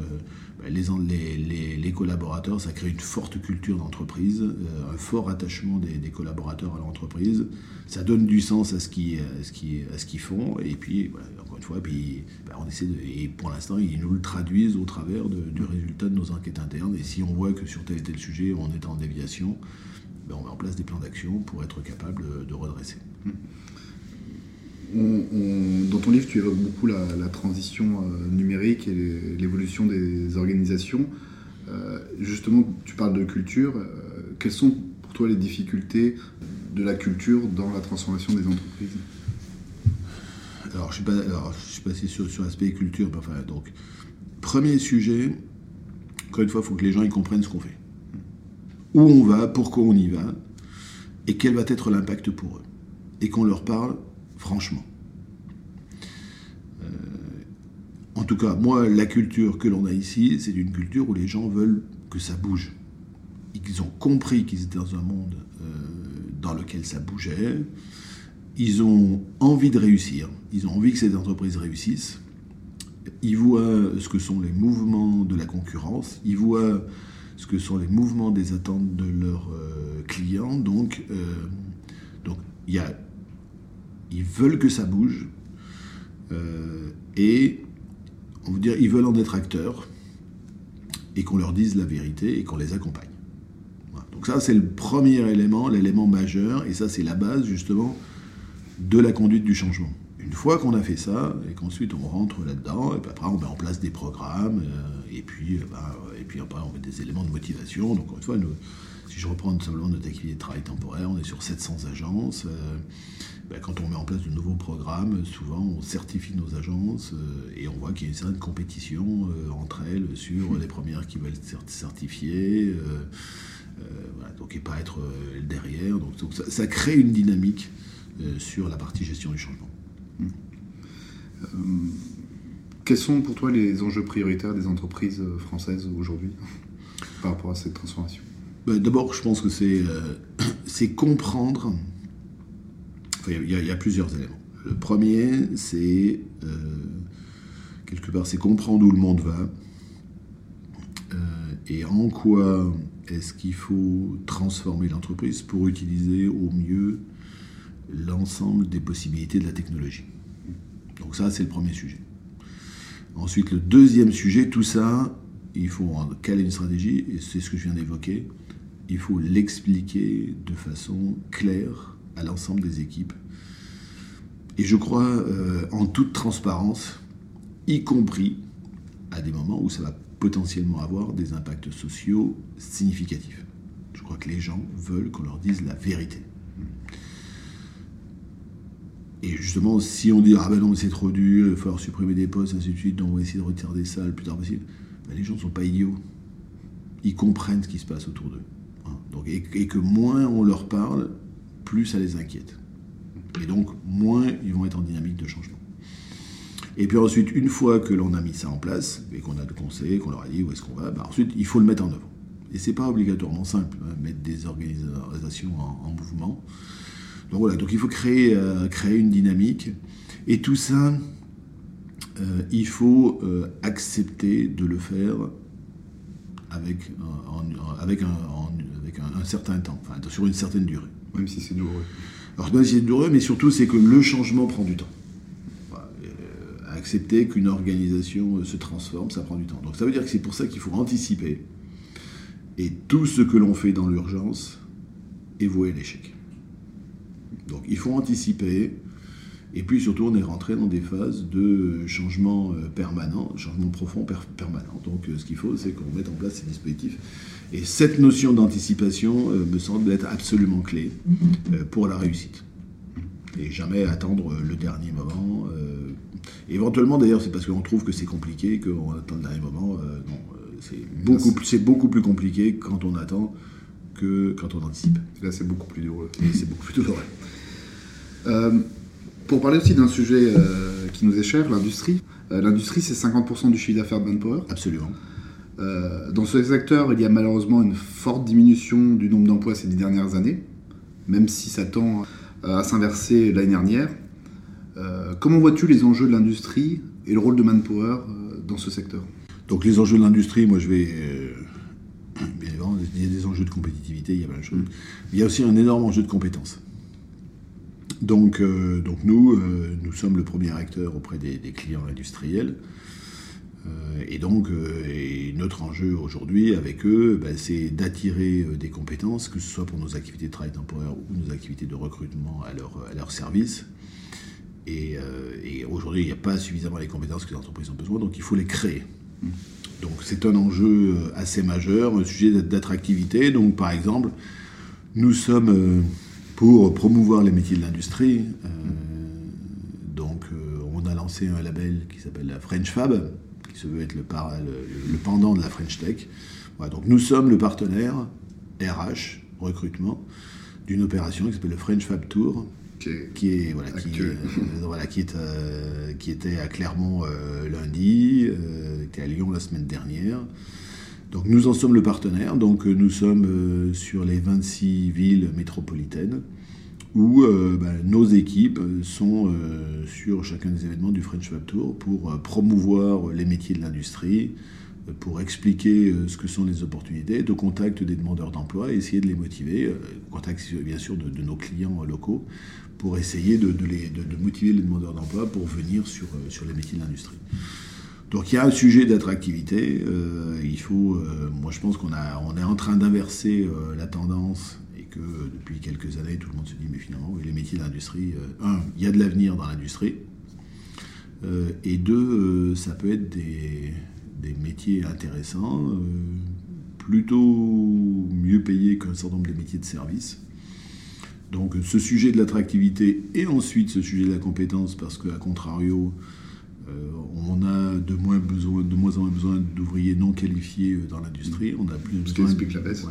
bah, les, collaborateurs, ça crée une forte culture d'entreprise, euh, un fort attachement des, collaborateurs à l'entreprise. Ça donne du sens à ce qu'ils ce font. Et puis, une fois, puis, bah, on essaie et pour l'instant, ils nous le traduisent au travers du résultat de nos enquêtes internes. Et si on voit que sur tel et tel sujet, on est en déviation, bah, on met en place des plans d'action pour être capable de redresser. Dans ton livre, tu évoques beaucoup la, transition euh, numérique et l'évolution des organisations. Euh, justement, tu parles de culture. Euh, quelles sont pour toi les difficultés de la culture dans la transformation des entreprises? Alors, je suis, passé sur, l'aspect culture. Enfin, donc, premier sujet, encore une fois, il faut que les gens comprennent ce qu'on fait. Où on va, pourquoi on y va, et quel va être l'impact pour eux. Et qu'on leur parle franchement. Euh, en tout cas, moi, la culture que l'on a ici, c'est une culture où les gens veulent que ça bouge. Ils ont compris qu'ils étaient dans un monde euh, dans lequel ça bougeait. Ils ont envie de réussir. Ils ont envie que ces entreprises réussissent. Ils voient ce que sont les mouvements de la concurrence. Ils voient ce que sont les mouvements des attentes de leurs euh, clients. Donc, donc il y a ils veulent que ça bouge. Euh, et on veut dire, ils veulent en être acteurs et qu'on leur dise la vérité et qu'on les accompagne. Donc ça, c'est le premier élément, l'élément majeur, et ça, c'est la base justement de la conduite du changement. Une fois qu'on a fait ça, et qu'ensuite on rentre là-dedans, et puis après on met en place des programmes, euh, et puis, euh, bah, et puis après on met des éléments de motivation. Donc une fois, si je reprends simplement notre activité de travail temporaire, on est sur 700 agences. Ben, quand on met en place de nouveaux programmes, souvent on certifie nos agences euh, et on voit qu'il y a une certaine compétition euh, entre elles sur les premières qui veulent être certifiées, euh, donc et pas être derrière. Donc, ça, crée une dynamique sur la partie gestion du changement. quels sont pour toi les enjeux prioritaires des entreprises françaises aujourd'hui par rapport à cette transformation? Ben, D'abord, je pense que c'est comprendre il y, a plusieurs éléments. Le premier, c'est euh, quelque part, c'est comprendre où le monde va euh, et en quoi est-ce qu'il faut transformer l'entreprise pour utiliser au mieux l'ensemble des possibilités de la technologie. Donc ça, c'est le premier sujet. Ensuite, le deuxième sujet, tout ça, il faut en caler une stratégie, et c'est ce que je viens d'évoquer. Il faut l'expliquer de façon claire à l'ensemble des équipes. Et je crois euh, en toute transparence, y compris à des moments où ça va potentiellement avoir des impacts sociaux significatifs. Je crois que les gens veulent qu'on leur dise la vérité. Et justement, si on dit ah ben non, c'est trop dur, il va falloir supprimer des postes, ainsi de suite, donc on va essayer de retirer ça le plus tard possible, ben, les gens ne sont pas idiots. Ils comprennent ce qui se passe autour d'eux. Hein. Donc, et, que moins on leur parle, plus ça les inquiète. Et donc, moins ils vont être en dynamique de changement. Et puis ensuite, une fois que l'on a mis ça en place, et qu'on a le conseil, qu'on leur a dit où est-ce qu'on va, bah ensuite, il faut le mettre en œuvre. Et c'est pas obligatoirement simple, hein, mettre des organisations en, mouvement. Donc voilà, donc il faut créer, euh, créer une dynamique. Et tout ça, euh, il faut euh, accepter de le faire avec, avec, un, avec un, certain temps, enfin, sur une certaine durée. Même si c'est douloureux. Alors même si c'est douloureux, mais surtout c'est que le changement prend du temps. Accepter qu'une organisation se transforme, ça prend du temps. Donc ça veut dire que c'est pour ça qu'il faut anticiper. Et tout ce que l'on fait dans l'urgence est voué à l'échec. Donc il faut anticiper. Et puis surtout, on est rentré dans des phases de changement euh, permanent, changement profond permanent. Donc ce qu'il faut, c'est qu'on mette en place ces dispositifs Et cette notion d'anticipation me semble être absolument clé pour la réussite. Et jamais attendre le dernier moment. éventuellement, d'ailleurs, c'est parce qu'on trouve que c'est compliqué qu'on attend le dernier moment. non, c'est beaucoup, beaucoup plus compliqué quand on attend que quand on anticipe. Là, c'est beaucoup plus douloureux. C'est beaucoup plus douloureux. Euh, pour parler aussi d'un sujet euh, qui nous est cher, l'industrie. Euh, l'industrie, c'est 50% du chiffre d'affaires de Manpower. Absolument. dans ce secteur, il y a malheureusement une forte diminution du nombre d'emplois ces dix dernières années, même si ça tend à s'inverser l'année dernière. comment vois-tu les enjeux de l'industrie et le rôle de Manpower dans ce secteur? Donc les enjeux de l'industrie, moi je vais bien évidemment, il y a des enjeux de compétitivité, il y a plein de choses. Il y a aussi un énorme enjeu de compétences. Donc, euh, donc nous, euh, nous sommes le premier acteur auprès des, clients industriels. Euh, et donc, notre enjeu aujourd'hui avec eux, ben, c'est d'attirer des compétences, que ce soit pour nos activités de travail temporaire ou nos activités de recrutement à leur, à leur service. Et aujourd'hui, il n'y a pas suffisamment les compétences que les entreprises ont besoin, donc il faut les créer. Donc c'est un enjeu assez majeur, un sujet d'attractivité. Donc par exemple, nous sommes pour promouvoir les métiers de l'industrie. Euh, donc, euh, on a lancé un label qui s'appelle la French Fab, qui se veut être le, le, pendant de la French Tech. donc, nous sommes le partenaire RH, recrutement, d'une opération qui s'appelle le French Fab Tour, qui est voilà qui, euh, voilà, qui, est, qui était à Clermont lundi, qui était à Lyon la semaine dernière. Donc nous en sommes le partenaire, donc euh, nous sommes euh, sur les 26 villes métropolitaines où euh, ben, nos équipes sont sur chacun des événements du French Web Tour pour promouvoir les métiers de l'industrie, pour expliquer ce que sont les opportunités, de contact des demandeurs d'emploi et essayer de les motiver, contact bien sûr de, nos clients locaux, pour essayer de, motiver les demandeurs d'emploi pour venir sur, sur les métiers de l'industrie. Donc il y a un sujet d'attractivité. Euh, il faut, euh, moi je pense qu'on on est en train d'inverser euh, la tendance et que depuis quelques années tout le monde se dit mais finalement les métiers d'industrie, un, il y a de l'avenir dans l'industrie, et deux, ça peut être des, des métiers intéressants, plutôt mieux payés qu'un certain nombre de métiers de service. Donc ce sujet de l'attractivité et ensuite ce sujet de la compétence parce qu'à contrario euh, on a de moins, besoin, de moins en moins besoin d'ouvriers non qualifiés euh, dans l'industrie. On a plus besoin. De, la baisse.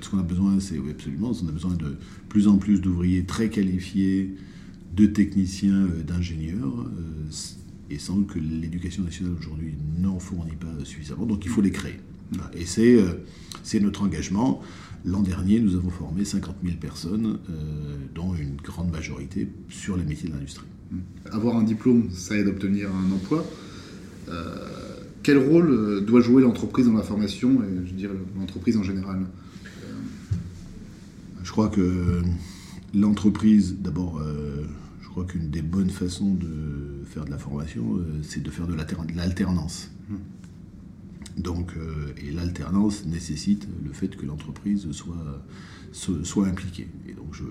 Ce qu'on a besoin, c'est oui, absolument. On a besoin de plus en plus d'ouvriers très qualifiés, de techniciens, euh, d'ingénieurs. Et sans doute que l'éducation nationale aujourd'hui n'en fournit pas suffisamment. Donc il faut les créer. Et c'est notre engagement. L'an dernier, nous avons formé 50 000 personnes, dont une grande majorité sur les métiers de l'industrie. Avoir un diplôme, ça aide à obtenir un emploi. Euh, quel rôle euh, doit jouer l'entreprise dans la formation et je dirais l'entreprise en général? Je crois que l'entreprise, d'abord, euh, je crois qu'une des bonnes façons de faire de la formation, c'est de faire de l'alternance. Hmm. Donc, et l'alternance nécessite le fait que l'entreprise soit, soit impliquée. Et donc, je,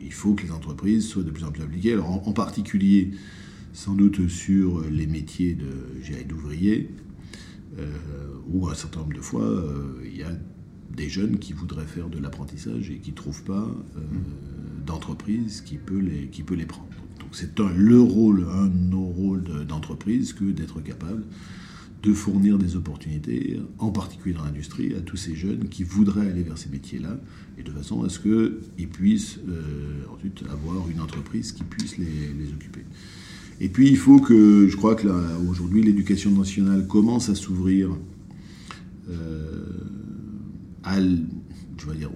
il faut que les entreprises soient de plus en plus impliquées. Alors, en, particulier, sans doute sur les métiers d'ouvriers, euh, où un certain nombre de fois, euh, il y a des jeunes qui voudraient faire de l'apprentissage et qui ne trouvent pas euh, d'entreprise qui, peut les, qui peut les prendre. Donc c'est le rôle, un de nos rôles d'entreprise que d'être capable de fournir des opportunités, en particulier dans l'industrie, à tous ces jeunes qui voudraient aller vers ces métiers-là, et de façon à ce qu'ils puissent euh, ensuite avoir une entreprise qui puisse les, occuper. Et puis il faut que, je crois que aujourd'hui l'éducation nationale commence à s'ouvrir euh,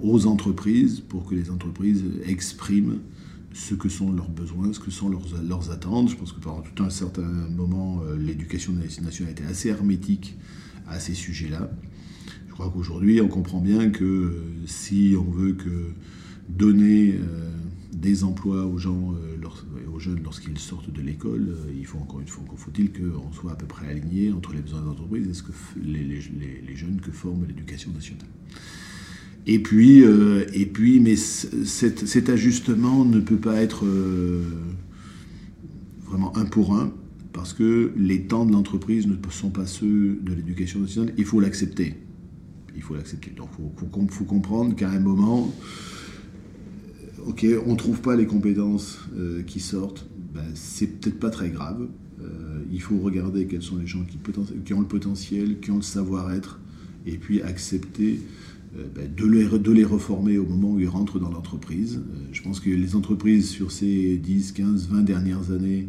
aux entreprises pour que les entreprises expriment ce que sont leurs besoins, ce que sont leurs, attentes. Je pense que pendant tout un certain moment, euh, l'éducation nationale était assez hermétique à ces sujets-là. Je crois qu'aujourd'hui, on comprend bien que euh, si on veut que donner euh, des emplois aux gens, aux jeunes lorsqu'ils sortent de l'école, il faut encore une fois, faut-il qu'on soit à peu près aligné entre les besoins des entreprises et ce que les jeunes que forme l'éducation nationale. Et puis, euh, et puis mais cet, ajustement ne peut pas être euh, vraiment un pour un, parce que les temps de l'entreprise ne sont pas ceux de l'éducation nationale. Il faut l'accepter. il faut l'accepter. Donc il faut, comprendre qu'à un moment, ok, on ne trouve pas les compétences qui sortent, ben, c'est peut-être pas très grave. il faut regarder quels sont les gens qui, ont le potentiel, qui ont le savoir-être, et puis accepter euh, de, les, de, les, reformer au moment où ils rentrent dans l'entreprise. Euh, je pense que les entreprises sur ces 10, 15, 20 dernières années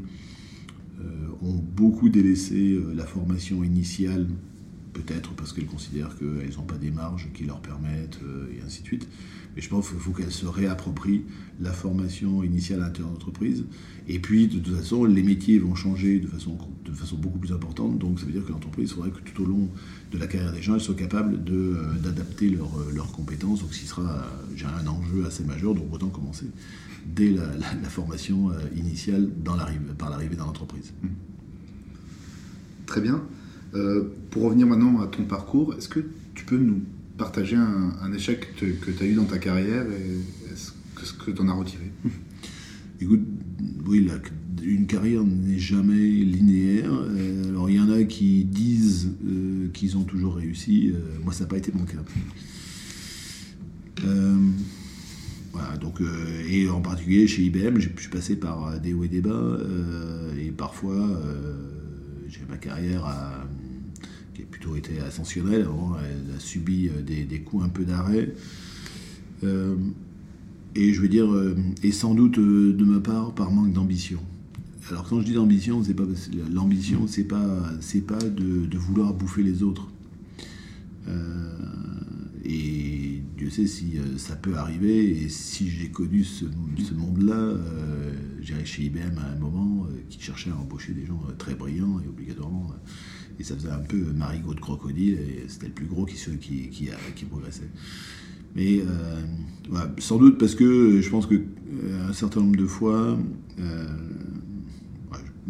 euh, ont beaucoup délaissé la formation initiale peut-être parce qu'elles considèrent qu'elles n'ont pas des marges qui leur permettent, et ainsi de suite. Mais je pense qu'il faut qu'elles se réapproprient la formation initiale à l'intérieur d'entreprise. Et puis, de toute façon, les métiers vont changer de façon, de façon beaucoup plus importante. Donc, ça veut dire que l'entreprise, faudrait que tout au long de la carrière des gens, elle soit capable d'adapter leurs compétences. Donc, ce sera un enjeu assez majeur. Donc, autant commencer dès la, formation initiale dans par l'arrivée dans l'entreprise. Très bien. Euh, pour revenir maintenant à ton parcours, est-ce que tu peux nous partager un, échec que tu as eu dans ta carrière et ce que tu en as retiré? Écoute, oui, une carrière n'est jamais linéaire. Euh, alors il y en a qui disent euh, qu'ils ont toujours réussi. moi, ça n'a pas été mon cas. voilà, donc, et en particulier chez IBM, je suis passé par des hauts et des bas. et parfois, j'ai ma carrière qui a plutôt été ascensionnelle. elle a subi euh, des, coups un peu d'arrêt. Euh, et je veux dire, euh, et sans doute de ma part, par manque d'ambition. Alors quand je dis d'ambition, c'est pas l'ambition, c'est pas c'est pas de, vouloir bouffer les autres. et Dieu sait si ça peut arriver. Et si j'ai connu ce, monde-là, j'irais chez IBM à un moment qui cherchait à embaucher des gens très brillants et obligatoirement et ça faisait un peu marigot de crocodile, et c'était le plus gros qui, qui, qui, qui progressait. Mais euh, sans doute parce que je pense que euh, un certain nombre de fois,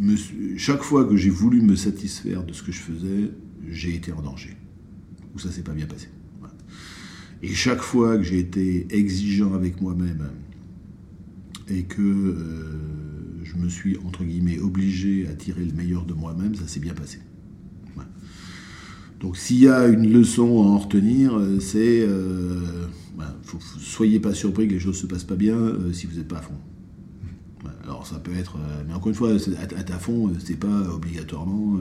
euh, chaque fois que j'ai voulu me satisfaire de ce que je faisais, j'ai été en danger. Ou ça s'est pas bien passé. Et chaque fois que j'ai été exigeant avec moi-même et que je me suis, entre guillemets, obligé à tirer le meilleur de moi-même, ça s'est bien passé. Donc s'il y a une leçon à en retenir, euh, c'est euh, bah, soyez pas surpris que les choses se passent pas bien euh, si vous n'êtes pas à fond. Alors ça peut être, mais encore une fois, à, à fond, c'est pas obligatoirement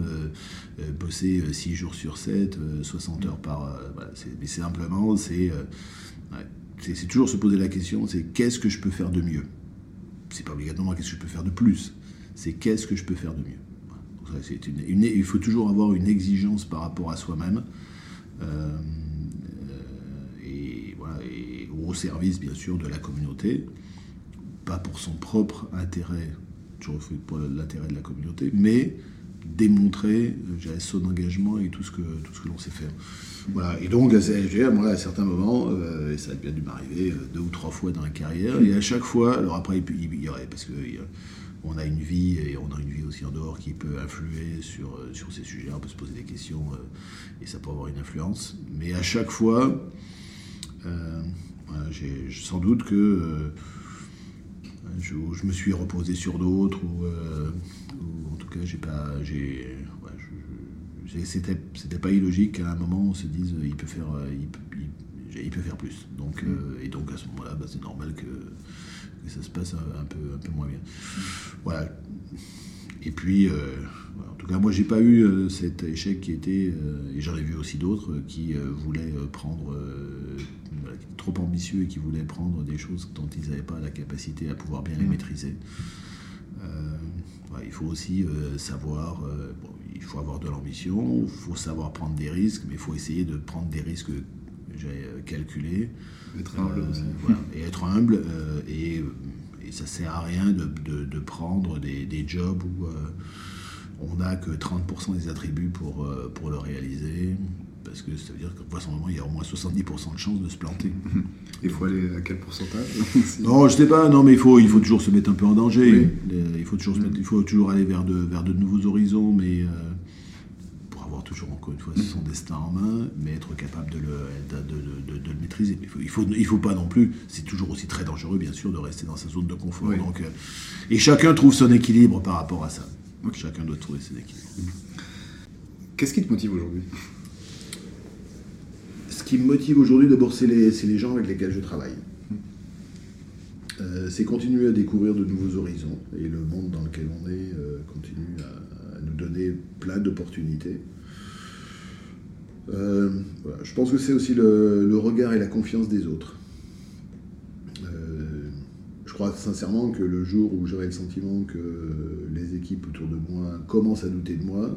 bosser 6 jours sur 7, 60 heures par. mais simplement, c'est toujours se poser la question, c'est qu'est-ce que je peux faire de mieux? C'est pas obligatoirement qu'est-ce que je peux faire de plus, c'est qu'est-ce que je peux faire de mieux il faut toujours avoir une exigence par rapport à soi-même. Euh, et, au service, bien sûr, de la communauté. Pas pour son propre intérêt, toujours pour l'intérêt de la communauté, mais démontrer son engagement et tout ce que, que l'on sait faire. Voilà. Et donc, moi, à certains moments, euh, et ça a bien dû m'arriver euh, deux ou trois fois dans la carrière, et à chaque fois, alors après, il y aurait, parce que on a une vie et on a une vie aussi en dehors qui peut influer sur, euh, sur ces sujets. On peut se poser des questions euh, et ça peut avoir une influence. Mais à chaque fois, euh, j'ai sans doute que je, me suis reposé sur d'autres ou, en tout cas j'ai pas j'ai c'était c'était pas illogique. Qu'à un moment on se dise il peut faire il, peut faire plus. Donc et donc à ce moment-là bah, c'est normal que ça se passe un, peu, un peu moins bien. Voilà. Et puis, euh, en tout cas, moi, j'ai pas eu euh, cet échec qui était, euh, et j'en ai vu aussi d'autres, qui voulaient prendre, trop ambitieux et qui voulaient prendre des choses dont ils n'avaient pas la capacité à pouvoir bien les mmh. maîtriser. il faut aussi savoir, il faut avoir de l'ambition, il faut savoir prendre des risques, mais il faut essayer de prendre des risques j'ai calculés. Être humble et être humble, et et ça sert à rien de, prendre des, jobs où euh, on n'a que 30% des attributs pour, euh, pour le réaliser. Parce que ça veut dire qu'à ce moment, il y a au moins 70% de chances de se planter. Il faut aller à quel pourcentage Non, je sais pas, non, mais il faut, il faut toujours se mettre un peu en danger. Il, faut toujours il faut toujours aller vers de, vers de nouveaux horizons, mais euh, toujours encore une fois son destin en main, mais être capable de le, de, le maîtriser. Il faut, il faut, il faut pas non plus, c'est toujours aussi très dangereux bien sûr de rester dans sa zone de confort. Donc, euh, et chacun trouve son équilibre par rapport à ça. Chacun doit trouver ses équilibres. Qu'est-ce qui te motive aujourd'hui? Qui me motive aujourd'hui, d'abord, c'est les, gens avec lesquels je travaille. Euh, c'est continuer à découvrir de nouveaux horizons. Et le monde dans lequel on est euh, continue à, nous donner plein d'opportunités. Euh. Je pense que c'est aussi le, regard et la confiance des autres. Je crois sincèrement que le jour où j'aurai le sentiment que les équipes autour de moi commencent à douter de moi,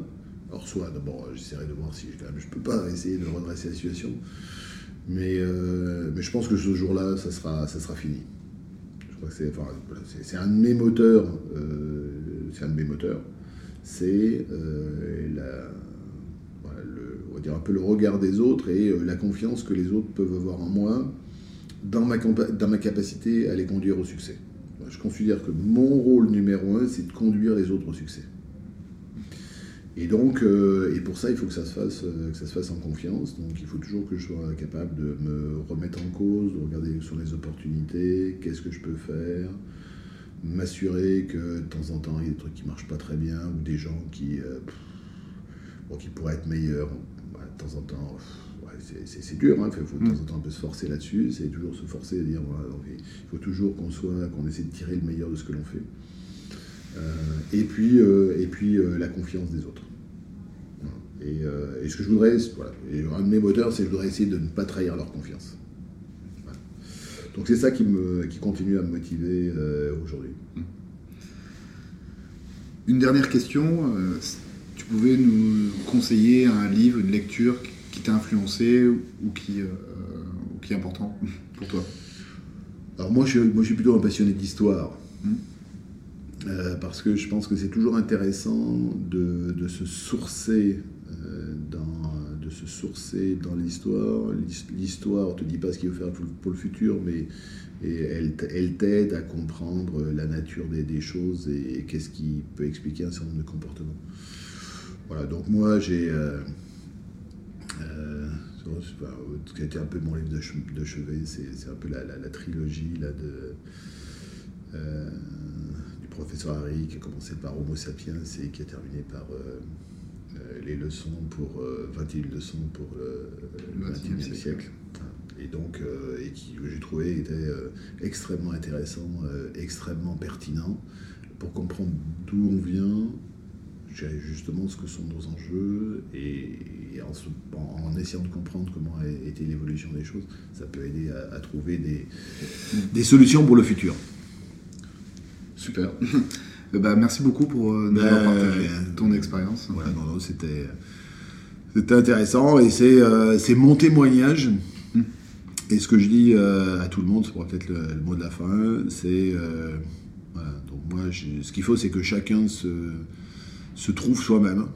alors soit d'abord j'essaierai de voir si je, je peux pas essayer de redresser la situation, mais, euh, mais je pense que ce jour-là, ça sera, ça sera fini. Je crois que c'est, enfin, voilà, c'est, un de mes moteurs, euh, c'est un de mes moteurs, c'est euh, le, dire un peu le regard des autres et euh, la confiance que les autres peuvent avoir en moi dans ma, dans ma capacité à les conduire au succès. Je considère que mon rôle numéro un, c'est de conduire les autres au succès. Et donc, euh, et pour ça, il faut que ça, se fasse, euh, que ça se fasse en confiance. Donc, il faut toujours que je sois capable de me remettre en cause, de regarder sont les opportunités, qu'est-ce que je peux faire, m'assurer que de temps en temps, il y a des trucs qui marchent pas très bien ou des gens qui, euh, bon, qui pourraient être meilleurs. De temps en temps, c'est- dur. Il faut de temps en temps un peu se forcer là-dessus. C'est toujours se forcer à dire voilà, il faut toujours qu'on soit, qu'on essaie de tirer le meilleur de ce que l'on fait. Euh, et puis, euh, et puis euh, la confiance des autres. Et, et ce que je voudrais, voilà, et un de mes moteurs, c'est que je voudrais essayer de ne pas trahir leur confiance. Voilà. Donc c'est ça qui, me, qui continue à me motiver aujourd'hui. Une dernière question. tu pouvais nous conseiller un livre, une lecture qui t'a influencé ou qui, euh, ou qui est important pour toi? Alors moi je, moi, je suis plutôt un passionné d'histoire. Mhm. Euh, parce que je pense que c'est toujours intéressant de, se sourcer euh, dans, de se sourcer dans l'histoire. L'his- L'histoire te dit pas ce qu'il faut faire pour, le futur, mais elle, t'aide à comprendre la nature des, choses et, qu'est-ce qui peut expliquer un certain nombre de comportements. Voilà, donc moi j'ai... euh, ce qui a été un peu mon livre de, che- de chevet, c'est un peu la, la- trilogie là, de, professeur Harry qui a commencé par Homo sapiens et qui a terminé par euh, euh, les leçons pour euh, 21 leçons pour le, Le le 21e 21e siècle. siècle. Et donc, euh, et qui j'ai trouvé était euh, extrêmement intéressant, euh, extrêmement pertinent pour comprendre d'où on vient, justement ce que sont nos enjeux et, en essayant de comprendre comment a été l'évolution des choses, ça peut aider à, à trouver des, des solutions pour le futur. Super. Euh, bah, merci beaucoup pour euh, nous Ben, avoir partagé euh, ton expérience. Voilà, non, non, c'était c'était intéressant et c'est euh, c'est mon témoignage. Mm. Et ce que je dis euh, à tout le monde, c'est peut-être le, le mot de la fin, c'est euh, voilà, donc moi ce qu'il faut c'est que chacun se, se trouve soi-même.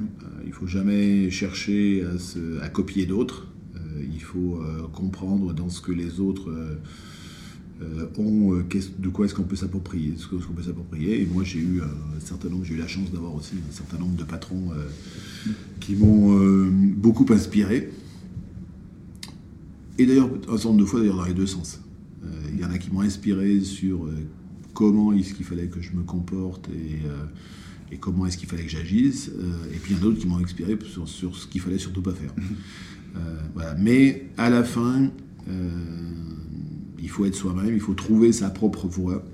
Euh, il faut jamais chercher à, se- à copier d'autres. Il faut comprendre dans ce que les autres euh, euh, ont, de quoi est-ce qu'on peut s'approprier, ce qu'on peut s'approprier. Et moi, j'ai eu un certain nombre, j'ai eu la chance d'avoir aussi un certain nombre de patrons euh, qui m'ont euh, beaucoup inspiré. Et d'ailleurs, un certain nombre de fois, d'ailleurs, dans les deux sens. Il y en a qui m'ont inspiré sur comment est-ce qu'il fallait que je me comporte et, et comment est-ce qu'il fallait que j'agisse. Et puis il y en a d'autres qui m'ont inspiré sur, sur ce qu'il fallait surtout pas faire. Voilà. Mais à la fin, il faut être soi-même, il faut trouver sa propre voie,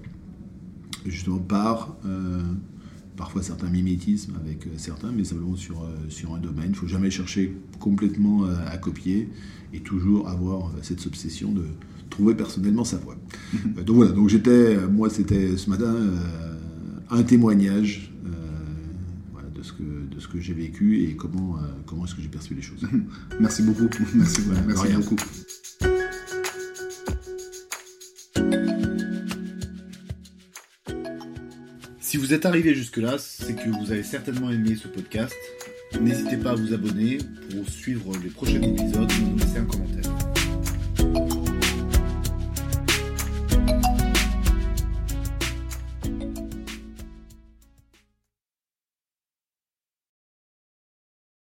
justement par euh, parfois certains mimétismes avec euh, certains, mais simplement sur, euh, sur un domaine. Il ne faut jamais chercher complètement à copier et toujours avoir cette obsession de trouver personnellement sa voie. Donc voilà, donc j'étais, moi c'était ce matin euh, un témoignage euh, voilà, de ce que, de ce que j'ai vécu et comment, comment est-ce que j'ai perçu les choses. Merci beaucoup. Merci, Voilà, beaucoup. Si vous êtes arrivé jusque-là, c'est que vous avez certainement aimé ce podcast. N'hésitez pas à vous abonner pour suivre les prochains épisodes et nous laisser un commentaire.